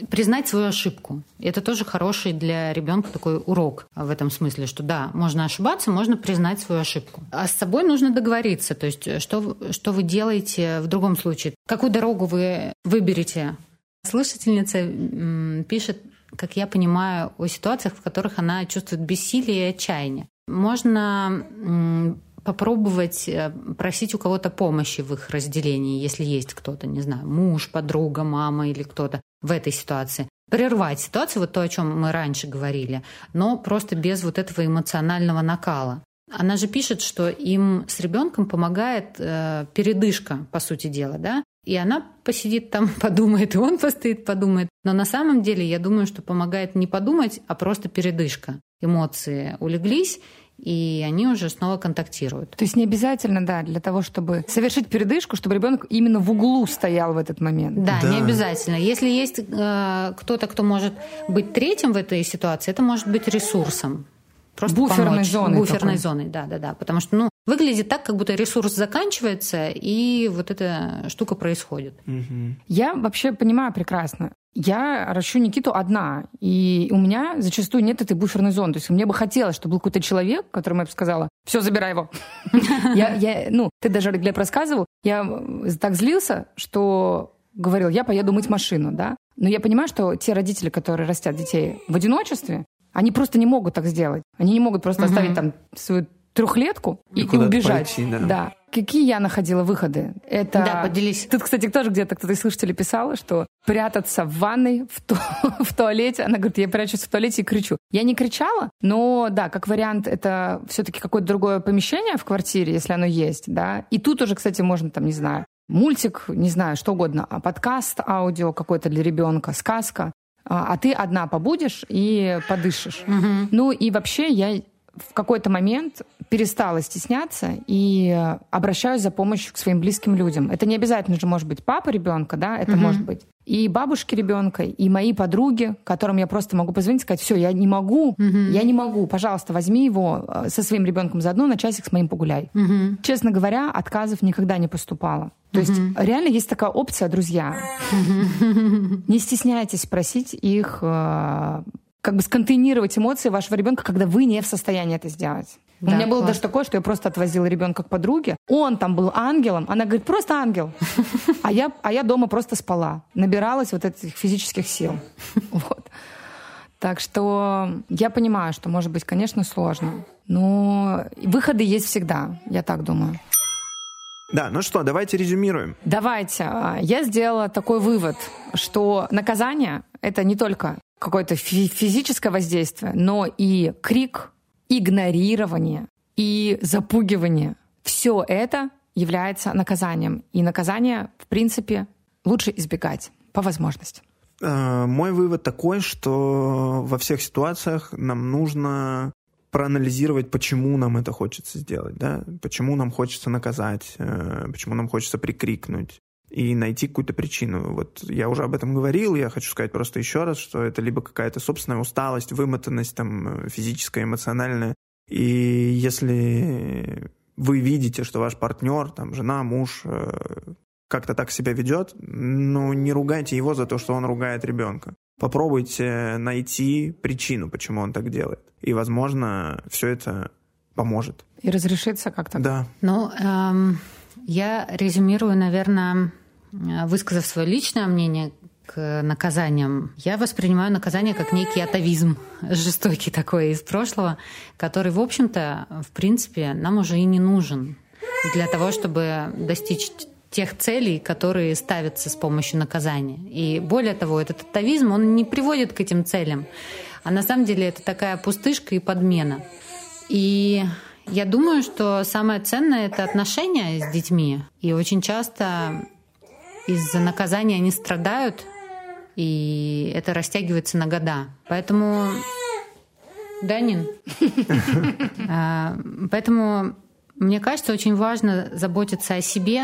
[SPEAKER 3] признать свою ошибку. Это тоже хороший для ребенка такой урок в этом смысле, что да, можно ошибаться, можно признать свою ошибку. А с собой нужно договориться, то есть что, что вы делаете в другом случае, какую дорогу вы выберете. Слушательница пишет, как я понимаю, о ситуациях, в которых она чувствует бессилие и отчаяние. Можно попробовать э, просить у кого-то помощи в их разделении, если есть кто-то, не знаю, муж, подруга, мама или кто-то в этой ситуации. Прервать ситуацию, вот то, о чем мы раньше говорили, но просто без вот этого эмоционального накала. Она же пишет, что им с ребенком помогает э, передышка, по сути дела, да, и она посидит там, подумает, и он постоит, подумает. Но на самом деле я думаю, что помогает не подумать, а просто передышка. Эмоции улеглись, и они уже снова контактируют.
[SPEAKER 2] То есть не обязательно, да, для того, чтобы совершить передышку, чтобы ребенок именно в углу стоял в этот момент.
[SPEAKER 3] Да, да. не обязательно. Если есть э, кто-то, кто может быть третьим в этой ситуации, это может быть ресурсом.
[SPEAKER 2] Просто буферной помочь. зоной.
[SPEAKER 3] Буферной такой. зоной, да, да, да. Потому что, ну, выглядит так, как будто ресурс заканчивается, и вот эта штука происходит.
[SPEAKER 2] Угу. Я вообще понимаю прекрасно. Я ращу Никиту одна, и у меня зачастую нет этой буферной зоны. То есть мне бы хотелось, чтобы был какой-то человек, которому я бы сказала, все, забирай его. Я, ну, ты даже, Глеб, рассказывал, я так злился, что говорил, я поеду мыть машину, да. Но я понимаю, что те родители, которые растят детей в одиночестве, они просто не могут так сделать. Они не могут просто оставить там свою трехлетку и, и убежать. Пойти, да. да. Какие я находила выходы? Это...
[SPEAKER 3] Да, поделись.
[SPEAKER 2] Тут, кстати, тоже где-то кто-то из слушателей писал, что прятаться в ванной, в, ту... в туалете. Она говорит, я прячусь в туалете и кричу. Я не кричала, но да, как вариант, это все-таки какое-то другое помещение в квартире, если оно есть, да. И тут уже, кстати, можно там, не знаю, мультик, не знаю, что угодно, а подкаст, аудио какой-то для ребенка, сказка. А, а ты одна побудешь и подышишь. Угу. Ну и вообще я в какой-то момент перестала стесняться и обращаюсь за помощью к своим близким людям. Это не обязательно же может быть папа ребенка, да, это угу. может быть и бабушки ребенка, и мои подруги, которым я просто могу позвонить и сказать, все, я не могу, угу. я не могу, пожалуйста, возьми его э, со своим ребенком заодно на часик с моим погуляй. Угу. Честно говоря, отказов никогда не поступало. То есть реально есть такая опция, друзья. Не стесняйтесь просить их э, как бы сконтейнировать эмоции вашего ребенка, когда вы не в состоянии это сделать. Да, У меня было класс. даже такое, что я просто отвозила ребенка к подруге. Он там был ангелом. Она говорит, просто ангел. А я, а я дома просто спала. Набиралась вот этих физических сил. Вот. Так что я понимаю, что может быть, конечно, сложно. Но выходы есть всегда, я так думаю.
[SPEAKER 1] Да, ну что, давайте резюмируем.
[SPEAKER 2] Давайте. Я сделала такой вывод, что наказание — это не только какое-то физическое воздействие, но и крик, игнорирование и запугивание. Все это является наказанием. И наказание, в принципе, лучше избегать по возможности.
[SPEAKER 1] Э, мой вывод такой, что во всех ситуациях нам нужно проанализировать, почему нам это хочется сделать, да, почему нам хочется наказать, э, почему нам хочется прикрикнуть, и найти какую-то причину. Вот я уже об этом говорил, я хочу сказать просто еще раз, что это либо какая-то собственная усталость, вымотанность там физическая, эмоциональная. И если вы видите, что ваш партнер, там, жена, муж э, как-то так себя ведет, ну, не ругайте его за то, что он ругает ребенка. Попробуйте найти причину, почему он так делает. И, возможно, все это поможет.
[SPEAKER 2] И разрешится как-то.
[SPEAKER 1] Да.
[SPEAKER 3] Ну, эм, я резюмирую, наверное, высказав свое личное мнение к наказаниям, я воспринимаю наказание как некий атовизм, жестокий такой из прошлого, который, в общем-то, в принципе, нам уже и не нужен для того, чтобы достичь тех целей, которые ставятся с помощью наказания. И более того, этот атовизм, он не приводит к этим целям. А на самом деле это такая пустышка и подмена. И Я думаю, что самое ценное это отношения с детьми. И очень часто из-за наказания они страдают, и это растягивается на года. Поэтому Данин. А, Поэтому мне кажется, очень важно заботиться о себе,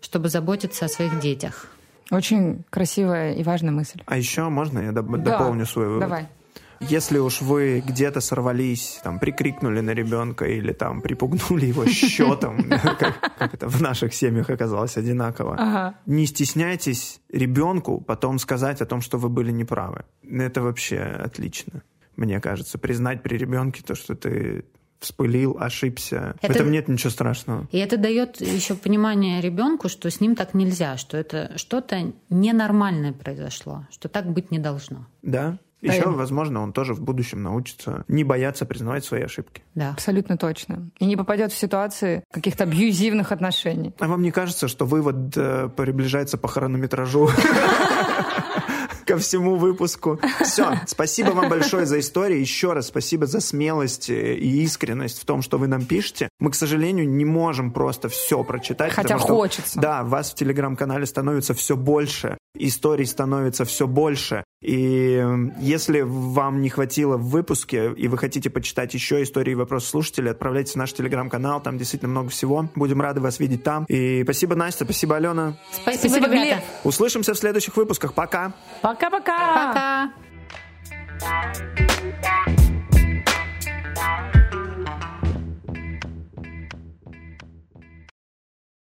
[SPEAKER 3] чтобы заботиться о своих детях.
[SPEAKER 2] Очень красивая и важная мысль.
[SPEAKER 1] А еще можно я доп-
[SPEAKER 2] Да,
[SPEAKER 1] дополню свой вывод?
[SPEAKER 2] Давай.
[SPEAKER 1] Если уж вы где-то сорвались, там, прикрикнули на ребенка или там припугнули его счетом, как это в наших семьях оказалось одинаково,
[SPEAKER 2] Ага.
[SPEAKER 1] не стесняйтесь ребенку потом сказать о том, что вы были неправы. Это вообще отлично, мне кажется. Признать при ребенке то, что ты вспылил, ошибся. В
[SPEAKER 3] Это-
[SPEAKER 1] этом нет ничего страшного.
[SPEAKER 3] И это дает еще понимание ребенку, что с ним так нельзя, что это что-то ненормальное произошло, что так быть не должно.
[SPEAKER 1] Да?
[SPEAKER 2] Да,
[SPEAKER 1] Еще,
[SPEAKER 2] я-
[SPEAKER 1] возможно, он тоже в будущем научится не бояться признавать свои ошибки.
[SPEAKER 3] Да.
[SPEAKER 2] Абсолютно точно. И не попадет в ситуации каких-то абьюзивных отношений.
[SPEAKER 1] А вам не кажется, что вывод э, приближается по хронометражу ко всему выпуску? Все, спасибо вам большое за историю. Еще раз спасибо за смелость э, и искренность в том, что вы нам пишете. Мы, к сожалению, не можем просто все прочитать.
[SPEAKER 2] Хотя
[SPEAKER 1] потому что,
[SPEAKER 2] хочется.
[SPEAKER 1] Да, вас в телеграм-канале становится все больше, историй становится все больше. И если вам не хватило в выпуске, и вы хотите почитать еще истории и вопросы слушателей, отправляйтесь в наш телеграм-канал, там действительно много всего. Будем рады вас видеть там. И спасибо, Настя, спасибо, Алена.
[SPEAKER 3] Спасибо,
[SPEAKER 2] Спасибо,
[SPEAKER 3] ребята.
[SPEAKER 2] Глеб.
[SPEAKER 1] Услышимся в следующих выпусках. Пока!
[SPEAKER 2] Пока-пока!
[SPEAKER 3] Пока.